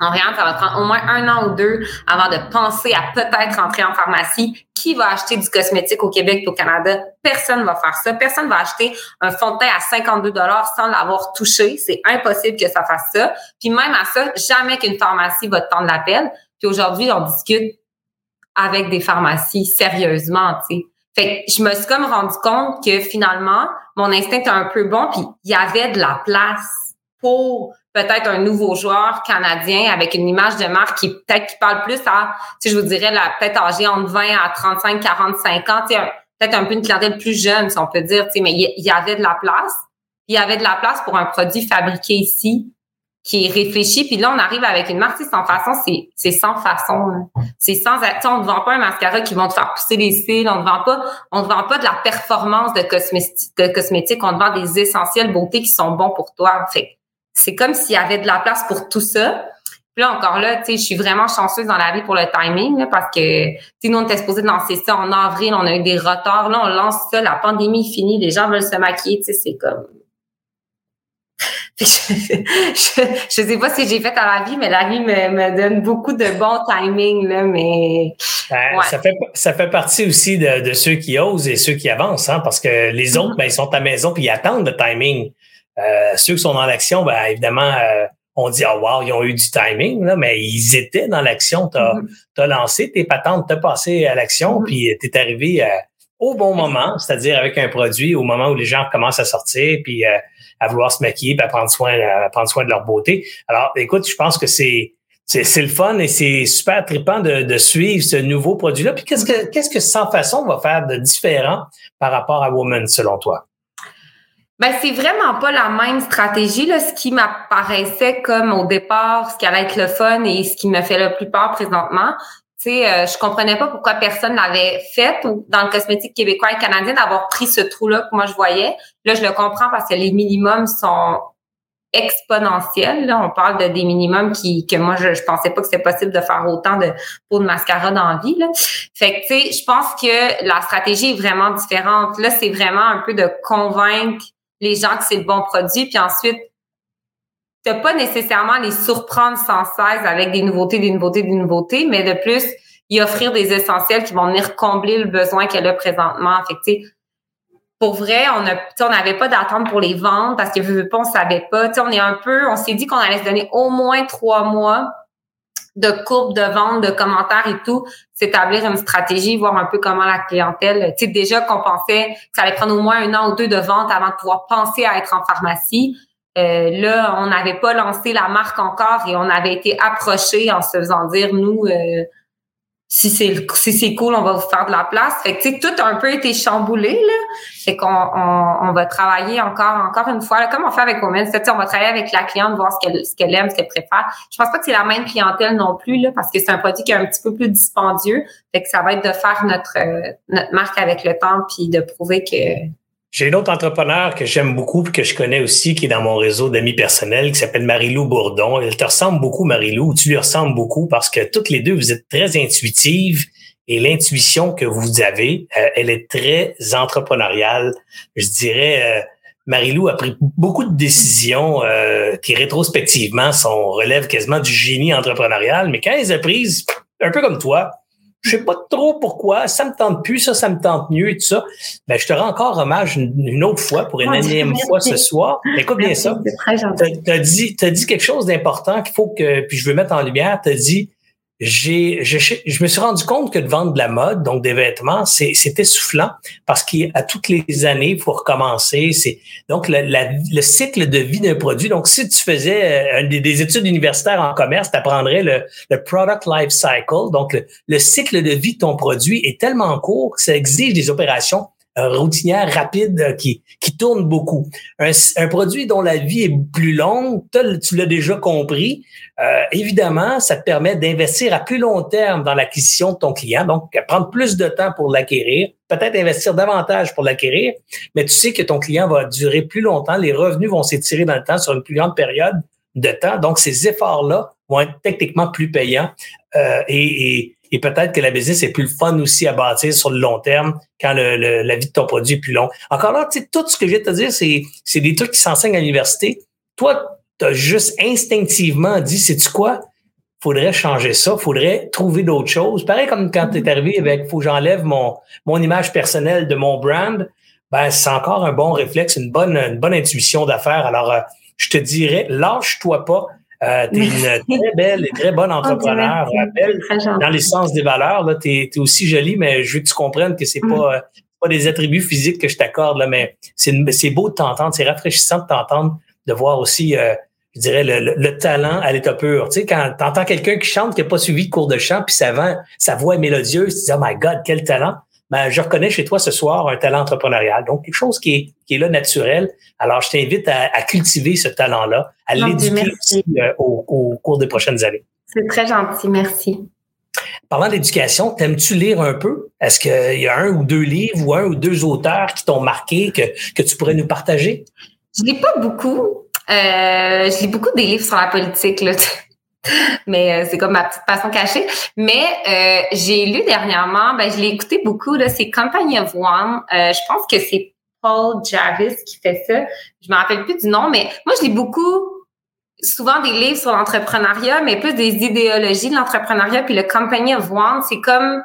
en rien, ça va prendre au moins un an ou deux avant de penser à peut-être entrer en pharmacie. Qui va acheter du cosmétique au Québec et au Canada? Personne va faire ça. Personne va acheter un fond de teint à 52 dollars sans l'avoir touché. C'est impossible que ça fasse ça. Puis même à ça, jamais qu'une pharmacie va te tendre l'appel. Puis aujourd'hui, on discute avec des pharmacies sérieusement, tu sais. Fait que je me suis comme rendu compte que finalement, mon instinct était un peu bon, puis il y avait de la place pour peut-être un nouveau joueur canadien avec une image de marque qui peut-être qui parle plus à, tu sais, je vous dirais, la peut-être âgée entre 20 à 35, 45 ans, peut-être un peu une clientèle plus jeune, si on peut dire, tu sais, mais il y, avait de la place. Il y avait de la place pour un produit fabriqué ici qui est réfléchi. Puis là, on arrive avec une marque, sans façon, c'est, c'est sans façon. C'est sans, on ne vend pas un mascara qui vont te faire pousser les cils. On ne vend pas, on ne vend pas de la performance de cosmétique, de cosmétique. On te vend des essentiels beauté qui sont bons pour toi. Fait c'est comme s'il y avait de la place pour tout ça. Puis là, encore là, tu sais, je suis vraiment chanceuse dans la vie pour le timing, parce que, tu sais, nous, on était supposé lancer ça en avril, on a eu des retards. Là, on lance ça, la pandémie finie, les gens veulent se maquiller, tu sais, c'est comme... Je, je, je, sais pas ce que j'ai fait à la vie, mais la vie me, me donne beaucoup de bon timing, là, mais... Ben, ça, fait, ça fait partie aussi de, de, ceux qui osent et ceux qui avancent, hein, parce que les autres, mm-hmm. ben, ils sont à la maison puis ils attendent le timing. Euh, ceux qui sont dans l'action, ben, évidemment, euh, on dit, oh wow, ils ont eu du timing, là, mais ils étaient dans l'action. Tu as, mm-hmm. lancé tes patentes, tu as passé à l'action, mm-hmm. puis tu es arrivé euh, au bon moment, c'est-à-dire avec un produit au moment où les gens commencent à sortir, puis à vouloir se maquiller, puis à prendre soin, à prendre soin de leur beauté. Alors, écoute, je pense que c'est c'est le fun et c'est super trippant de, de, suivre ce nouveau produit-là. Puis qu'est-ce que qu'est-ce que Sans Façon va faire de différent par rapport à Woman, selon toi? Ben, c'est vraiment pas la même stratégie. Là. Ce qui m'apparaissait comme au départ, ce qui allait être le fun et ce qui me fait le plus peur présentement, tu sais, euh, je comprenais pas pourquoi personne l'avait fait ou dans le cosmétique québécois et canadien d'avoir pris ce trou-là que moi je voyais. Là, je le comprends parce que les minimums sont exponentiels. Là. On parle de des minimums qui que moi je, je pensais pas que c'était possible de faire autant de pour de mascara dans la vie. Là. Fait que tu sais, je pense que la stratégie est vraiment différente. Là, c'est vraiment un peu de convaincre les gens que c'est le bon produit, puis ensuite, de pas nécessairement les surprendre sans cesse avec des nouveautés, des nouveautés, des nouveautés, mais de plus, y offrir des essentiels qui vont venir combler le besoin qu'elle a présentement. Fait pour vrai, on n'avait pas d'attente pour les ventes parce que veux pas, on savait pas. on est un peu, on s'est dit qu'on allait se donner au moins trois mois de courbe de vente, de commentaires et tout, s'établir une stratégie, voir un peu comment la clientèle, tu sais, déjà qu'on pensait que ça allait prendre au moins un an ou deux de vente avant de pouvoir penser à être en pharmacie. Euh, là, on n'avait pas lancé la marque encore et on avait été approché en se faisant dire, nous, euh, si c'est si c'est cool, on va vous faire de la place. Fait que tout a un peu été chamboulé là. Fait qu'on on, on, va travailler encore encore une fois, là, comme on fait avec Women, on va travailler avec la cliente, voir ce qu'elle ce qu'elle aime, ce qu'elle préfère. Je pense pas que c'est la même clientèle non plus là, parce que c'est un produit qui est un petit peu plus dispendieux. Fait que ça va être de faire notre euh, notre marque avec le temps, puis de prouver que j'ai une autre entrepreneur que j'aime beaucoup et que je connais aussi, qui est dans mon réseau d'amis personnels, qui s'appelle Marilou Bourdon. Elle te ressemble beaucoup, Marilou, ou tu lui ressembles beaucoup parce que toutes les deux, vous êtes très intuitives et l'intuition que vous avez, euh, elle est très entrepreneuriale. Je dirais, euh, Marilou a pris beaucoup de décisions euh, qui rétrospectivement sont relèvent quasiment du génie entrepreneurial, mais quand elle les a prises, un peu comme toi, je sais pas trop pourquoi, ça me tente plus, ça, ça me tente mieux et tout ça. Ben, je te rends encore hommage une, autre fois pour une énième fois ce soir. Écoute bien ça. Tu as dit, as dit quelque chose d'important qu'il faut que, puis je veux mettre en lumière, tu as dit, j'ai, je, je, me suis rendu compte que de vendre de la mode, donc des vêtements, c'est, c'est essoufflant parce qu'à toutes les années, il faut recommencer. C'est donc le, le cycle de vie d'un produit. Donc, si tu faisais euh, des, études universitaires en commerce, tu apprendrais le, le, product life cycle. Donc, le, le cycle de vie de ton produit est tellement court que ça exige des opérations routinière rapide euh, qui, qui tourne beaucoup. Un, un, produit dont la vie est plus longue, tu l'as déjà compris, euh, évidemment, ça te permet d'investir à plus long terme dans l'acquisition de ton client, donc prendre plus de temps pour l'acquérir, peut-être investir davantage pour l'acquérir, mais tu sais que ton client va durer plus longtemps, les revenus vont s'étirer dans le temps sur une plus grande période de temps, donc ces efforts-là vont être techniquement plus payants euh, et, et et peut-être que la business est plus le fun aussi à bâtir sur le long terme quand le, la vie de ton produit est plus long. Encore là, tu sais, tout ce que je viens de te dire, c'est, des trucs qui s'enseignent à l'université. Toi, tu as juste instinctivement dit, c'est-tu quoi? Faudrait changer ça, faudrait trouver d'autres choses. Pareil comme quand tu es arrivé avec faut que j'enlève mon, mon image personnelle de mon brand, ben c'est encore un bon réflexe, une bonne, une bonne intuition d'affaires. Alors, euh, je te dirais, lâche-toi pas euh, tu es une très belle et très bonne entrepreneur, belle dans l'essence des valeurs. Tu es, aussi jolie, mais je veux que tu comprennes que c'est mm. pas, euh, pas des attributs physiques que je t'accorde, là, mais c'est beau de t'entendre, c'est rafraîchissant de t'entendre, de voir aussi, euh, je dirais, le, le, talent à l'état pur. Tu sais, quand tu entends quelqu'un qui chante, qui n'a pas suivi de cours de chant, puis sa, sa voix est mélodieuse, tu te dis, oh my God, quel talent ben, je reconnais chez toi ce soir un talent entrepreneurial. Donc, quelque chose qui est, qui est là naturel. Alors, je t'invite à, à, cultiver ce talent-là, à l'éduquer euh, au, au, cours des prochaines années. C'est très gentil, merci. Parlant d'éducation, t'aimes-tu lire un peu? Est-ce qu'il y a un ou deux livres ou un ou deux auteurs qui t'ont marqué que, que tu pourrais nous partager? Je lis pas beaucoup. Euh, je lis beaucoup des livres sur la politique. Là. mais euh, c'est comme ma petite passion cachée. Mais euh, j'ai lu dernièrement, ben je l'ai écouté beaucoup là, c'est Company of One. Euh, je pense que c'est Paul Jarvis qui fait ça. Je me rappelle plus du nom, mais moi je lis beaucoup souvent des livres sur l'entrepreneuriat, mais plus des idéologies de l'entrepreneuriat. Puis le Company of One, c'est comme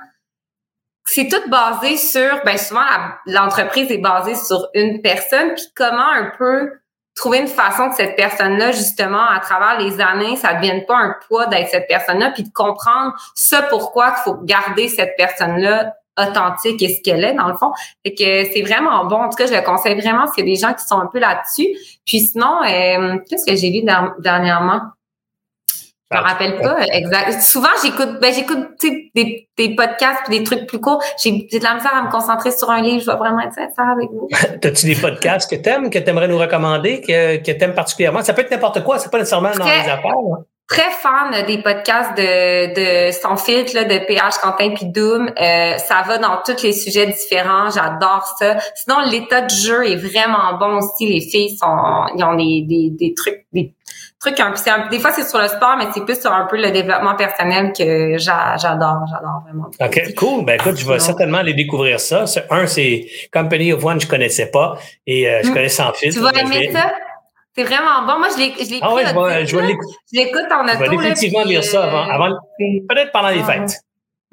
c'est tout basé sur, ben souvent l'entreprise est basée sur une personne, puis comment un peu trouver une façon que cette personne-là, justement, à travers les années, ça ne devienne pas un poids d'être cette personne-là, puis de comprendre ce pourquoi il faut garder cette personne-là authentique et ce qu'elle est, dans le fond. Fait que c'est vraiment bon. En tout cas, je le conseille vraiment qu'il y a des gens qui sont un peu là-dessus. Puis sinon, euh, qu'est-ce que j'ai lu dernièrement? Je me rappelle pas exact. Souvent, j'écoute, ben, j'écoute des, des podcasts des trucs plus courts. J'ai, de la misère à me concentrer sur un livre. Je vais vraiment être sincère avec vous. T'as-tu des podcasts que t'aimes, que t'aimerais nous recommander, que, que t'aimes particulièrement? Ça peut être n'importe quoi. C'est pas nécessairement dans les affaires. Hein? Très fan des podcasts de, de Sans filtre, là, de PH, Quentin puis Doom. Euh, ça va dans tous les sujets différents. J'adore ça. Sinon, l'état de jeu est vraiment bon aussi. Les filles sont, ils ont des, des, des trucs, des trucs un, des fois c'est sur le sport, mais c'est plus sur un peu le développement personnel que j'adore, j'adore vraiment. OK, cool. Ben écoute, je vais certainement aller découvrir ça. Un, c'est Company of One, je connaissais pas. Et euh, je hmm. connais Sans filtre. Tu vas aimer ça? C'est vraiment bon. Moi, je l'ai, je l'ai Ah ouais, je vais, l'écouter. Je l'écoute en auto. Je vais définitivement lire ça avant, avant peut-être pendant les fêtes.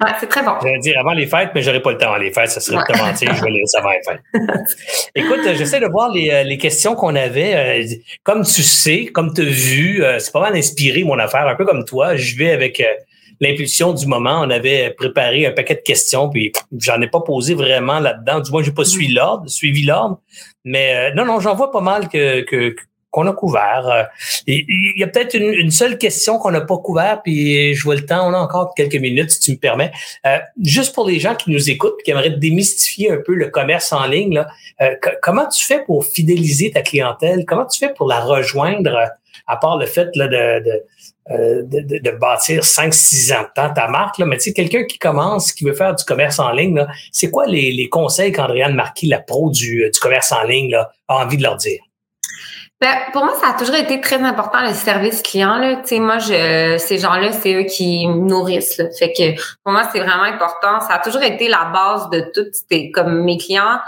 Ouais, c'est très bon. Je vais dire avant les fêtes, mais j'aurai pas le temps avant les fêtes. Ça serait ouais. mentir. Je vais ça avant les fêtes. Écoute, j'essaie de voir les, euh, les questions qu'on avait. Euh, comme tu sais, comme tu as vu, euh, c'est pas mal inspiré mon affaire, un peu comme toi. Je vais avec l'impulsion du moment. On avait préparé un paquet de questions, puis j'en ai pas posé vraiment là-dedans. Du moins, j'ai pas suivi l'ordre, suivi l'ordre. Mais non, non, j'en vois pas mal que, que, qu'on a couvert. Euh, il y a peut-être une, seule question qu'on n'a pas couvert, puis je vois le temps, on a encore quelques minutes, si tu me permets. Euh, juste pour les gens qui nous écoutent, qui aimeraient démystifier un peu le commerce en ligne, là, euh, comment tu fais pour fidéliser ta clientèle? Comment tu fais pour la rejoindre, à part le fait là, de, de, de, bâtir 5-6 ans de temps ta marque, là, mais tu sais, quelqu'un qui commence, qui veut faire du commerce en ligne, c'est quoi les, les conseils qu'Andréane Marquis, la pro du, du commerce en ligne, là, a envie de leur dire? Ben, pour moi, ça a toujours été très important le service client. Là. Moi, je, ces gens-là, c'est eux qui me nourrissent. Là. Fait que pour moi, c'est vraiment important. Ça a toujours été la base de tout. C'était comme mes clients.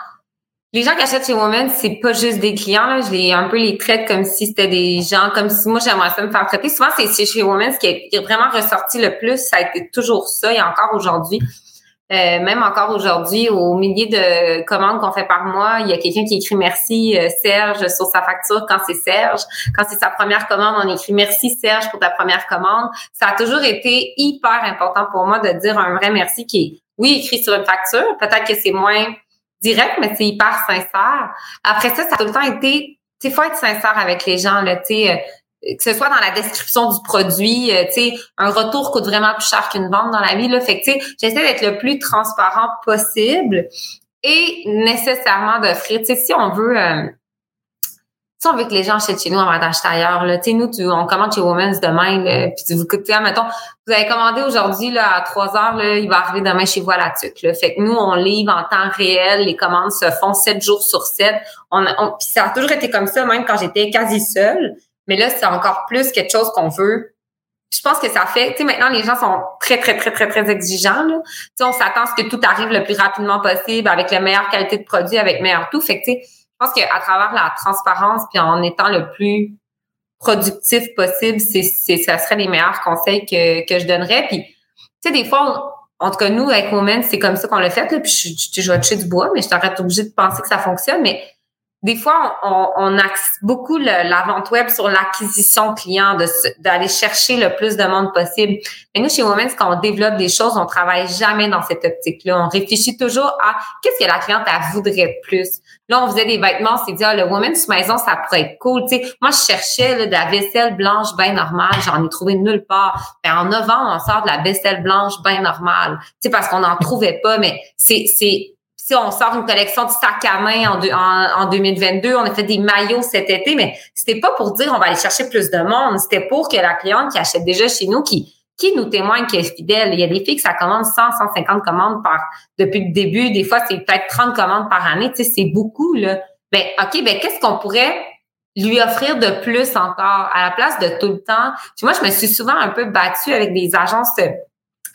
les gens qui achètent chez Woman, c'est pas juste des clients. Là. Je les un peu les traite comme si c'était des gens, comme si moi j'aimerais ça me faire traiter. Souvent, c'est chez Woman ce qui est vraiment ressorti le plus. Ça a été toujours ça et encore aujourd'hui. Euh, même encore aujourd'hui, au milliers de commandes qu'on fait par mois, il y a quelqu'un qui écrit merci euh, Serge sur sa facture quand c'est Serge. Quand c'est sa première commande, on écrit merci Serge pour ta première commande. Ça a toujours été hyper important pour moi de dire un vrai merci qui est, oui, écrit sur une facture. Peut-être que c'est moins direct, mais c'est hyper sincère. Après ça, ça a tout le temps été, tu faut être sincère avec les gens, là, tu sais, euh, que ce soit dans la description du produit, euh, tu sais, un retour coûte vraiment plus cher qu'une vente dans la vie, là. Fait que, tu sais, j'essaie d'être le plus transparent possible et nécessairement d'offrir, tu sais, si on veut, euh, si on veut que les gens achètent chez nous avant d'acheter ailleurs, là, nous, tu, on commande chez Women's demain, puis vous, tu sais, mettons, vous avez commandé aujourd'hui, là, à 3 heures, là, il va arriver demain chez vous à la tuque, là. Fait que nous, on livre en temps réel, les commandes se font 7 jours sur 7. On, on puis ça a toujours été comme ça, même quand j'étais quasi seule. Mais là, c'est encore plus quelque chose qu'on veut. Je pense que ça fait, tu sais, maintenant, les gens sont très, très, très, très, très exigeants, là. Tu sais, on s'attend à ce que tout arrive le plus rapidement possible, avec la meilleure qualité de produit, avec meilleur tout. Fait que, tu sais, je pense qu'à travers la transparence, puis en étant le plus productif possible, c'est, c'est, ça serait les meilleurs conseils que, que je donnerais. Puis, tu sais, des fois, en tout cas, nous, avec Women, c'est comme ça qu'on l'a fait. Là, puis je, je, je vais du bois, mais je t'arrête obligé de penser que ça fonctionne. Mais des fois, on, on axe beaucoup la vente web sur l'acquisition client, d'aller chercher le plus de monde possible. Mais nous, chez Women's, quand on développe des choses, on travaille jamais dans cette optique-là. On réfléchit toujours à qu'est-ce que la cliente elle voudrait plus. Là, on faisait des vêtements, on s'est dit, ah, le Women's maison, ça pourrait être cool. Tu sais, moi, je cherchais là, de la vaisselle blanche bien normale. J'en ai trouvé nulle part. Ben, en novembre, on sort de la vaisselle blanche bien normale. Tu sais, parce qu'on n'en trouvait pas, mais c'est si on sort une collection de sac à main en, en, 2022, on a fait des maillots cet été, mais c'était pas pour dire on va aller chercher plus de monde, c'était pour que la cliente qui achète déjà chez nous, qui qui nous témoigne qu'elle est fidèle. Il y a des filles qui ça commande 100, 150 commandes par depuis le début. Des fois, c'est peut-être 30 commandes par année. Tu sais, c'est beaucoup, là. Ben, OK, ben, qu'est-ce qu'on pourrait lui offrir de plus encore à la place de tout le temps? Puis moi, je me suis souvent un peu battue avec des agences euh,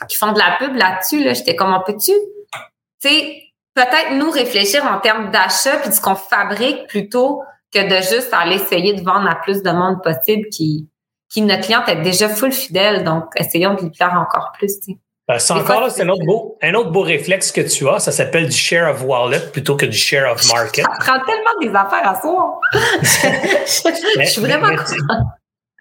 qui font de la pub là-dessus. Là. J'étais comme, peux-tu? Tu sais, peut-être nous réfléchir en termes d'achat puis de ce qu'on fabrique plutôt que de juste aller essayer de vendre à plus de monde possible qui, qui notre cliente est déjà full fidèle. Donc, essayons de lui plaire encore plus. Ben, c'est encore là, c'est un autre beau, un autre beau réflexe que tu as. Ça s'appelle du share of wallet plutôt que du share of market. Ça prend tellement des affaires à soi. je, suis vraiment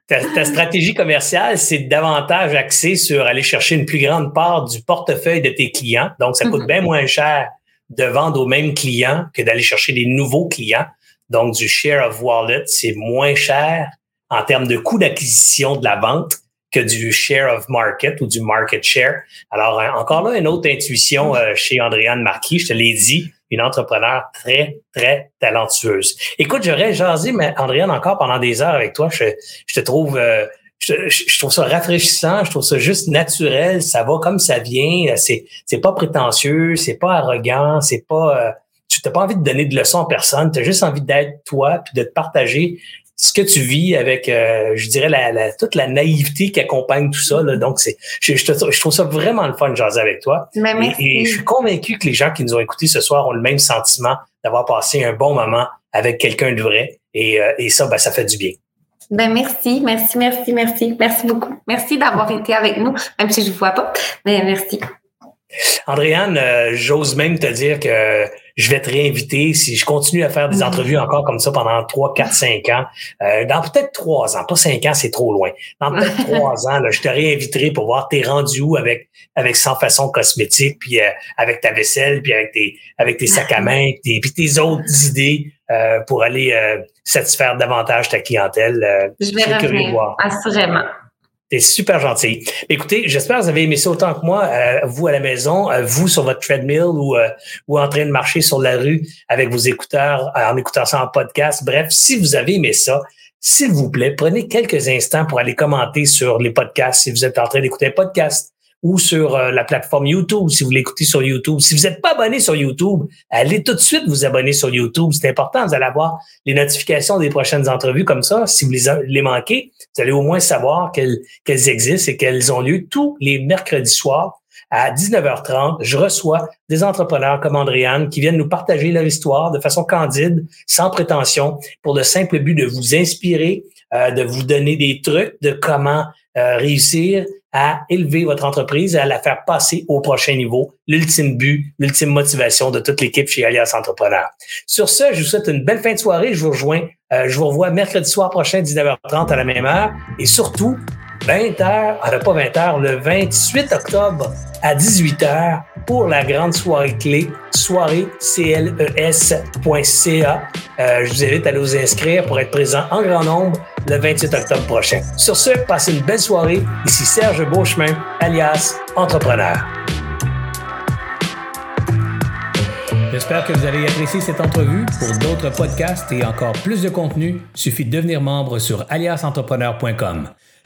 ta, ta, stratégie commerciale, c'est davantage axé sur aller chercher une plus grande part du portefeuille de tes clients. Donc, ça coûte mm-hmm. bien moins cher de vendre aux mêmes clients que d'aller chercher des nouveaux clients. Donc, du share of wallet, c'est moins cher en termes de coût d'acquisition de la vente que du share of market ou du market share. Alors, encore là, une autre intuition euh, chez Andréane Marquis, je te l'ai dit, une entrepreneur très, très talentueuse. Écoute, j'aurais jasé, mais Andréane, encore pendant des heures avec toi, je, je te trouve... Euh, je, trouve ça rafraîchissant, je trouve ça juste naturel, ça va comme ça vient, c'est c'est pas prétentieux, c'est pas arrogant, c'est pas euh, tu n'as pas envie de donner de leçons à personne, tu as juste envie d'être toi puis de te partager ce que tu vis avec, euh, je dirais, la, toute la naïveté qui accompagne tout ça. Là. Donc, c'est, je, je, trouve ça vraiment le fun de jaser avec toi. Et, je suis convaincu que les gens qui nous ont écoutés ce soir ont le même sentiment d'avoir passé un bon moment avec quelqu'un de vrai. Et, euh, et ça, ben, ça fait du bien. Ben merci, merci, merci, merci, merci beaucoup. Merci d'avoir été avec nous, même si je ne vous vois pas. Mais merci. Andréane, euh, j'ose même te dire que je vais te réinviter si je continue à faire des entrevues encore comme ça pendant 3, 4, 5 ans. Euh, dans peut-être 3 ans, pas 5 ans, c'est trop loin. Dans peut-être 3 ans, là, je te réinviterai pour voir tes rendus où avec avec sans façon cosmétique, puis euh, avec ta vaisselle, puis avec tes avec tes sacs à main, puis tes autres idées pour aller satisfaire davantage ta clientèle. je vais revenir, assurément. T'es super gentil. Écoutez, j'espère que vous avez aimé ça autant que moi, euh, vous à la maison, euh, vous sur votre treadmill ou, euh, ou en train de marcher sur la rue avec vos écouteurs, en écoutant ça en podcast. Bref, si vous avez aimé ça, s'il vous plaît, prenez quelques instants pour aller commenter sur les podcasts si vous êtes en train d'écouter un podcast ou sur euh, la plateforme YouTube si vous l'écoutez sur YouTube. Si vous n'êtes pas abonné sur YouTube, allez tout de suite vous abonner sur YouTube. C'est important, vous allez avoir les notifications des prochaines entrevues comme ça. Si vous les, manquez, vous allez au moins savoir qu'elles, qu'elles existent et qu'elles ont lieu tous les mercredis soirs À 19h30, je reçois des entrepreneurs comme Andréane qui viennent nous partager leur histoire de façon candide, sans prétention, pour le simple but de vous inspirer, euh, de vous donner des trucs de comment euh, réussir à élever votre entreprise à la faire passer au prochain niveau, l'ultime but, l'ultime motivation de toute l'équipe chez Alias Entrepreneur. Sur ce, je vous souhaite une belle fin de soirée. Je vous rejoins, euh, je vous revois mercredi soir prochain, 19h30 à la même heure. Et surtout, 20h, ah, pas 20h, le 28 octobre à 18h pour la grande soirée clé, soirée cles.ca. Euh, je vous invite à vous inscrire pour être présent en grand nombre le 28 octobre prochain. Sur ce, passez une belle soirée. Ici Serge Beauchemin, alias Entrepreneur. J'espère que vous avez apprécié cette entrevue. Pour d'autres podcasts et encore plus de contenu, suffit de devenir membre sur aliasentrepreneur.com.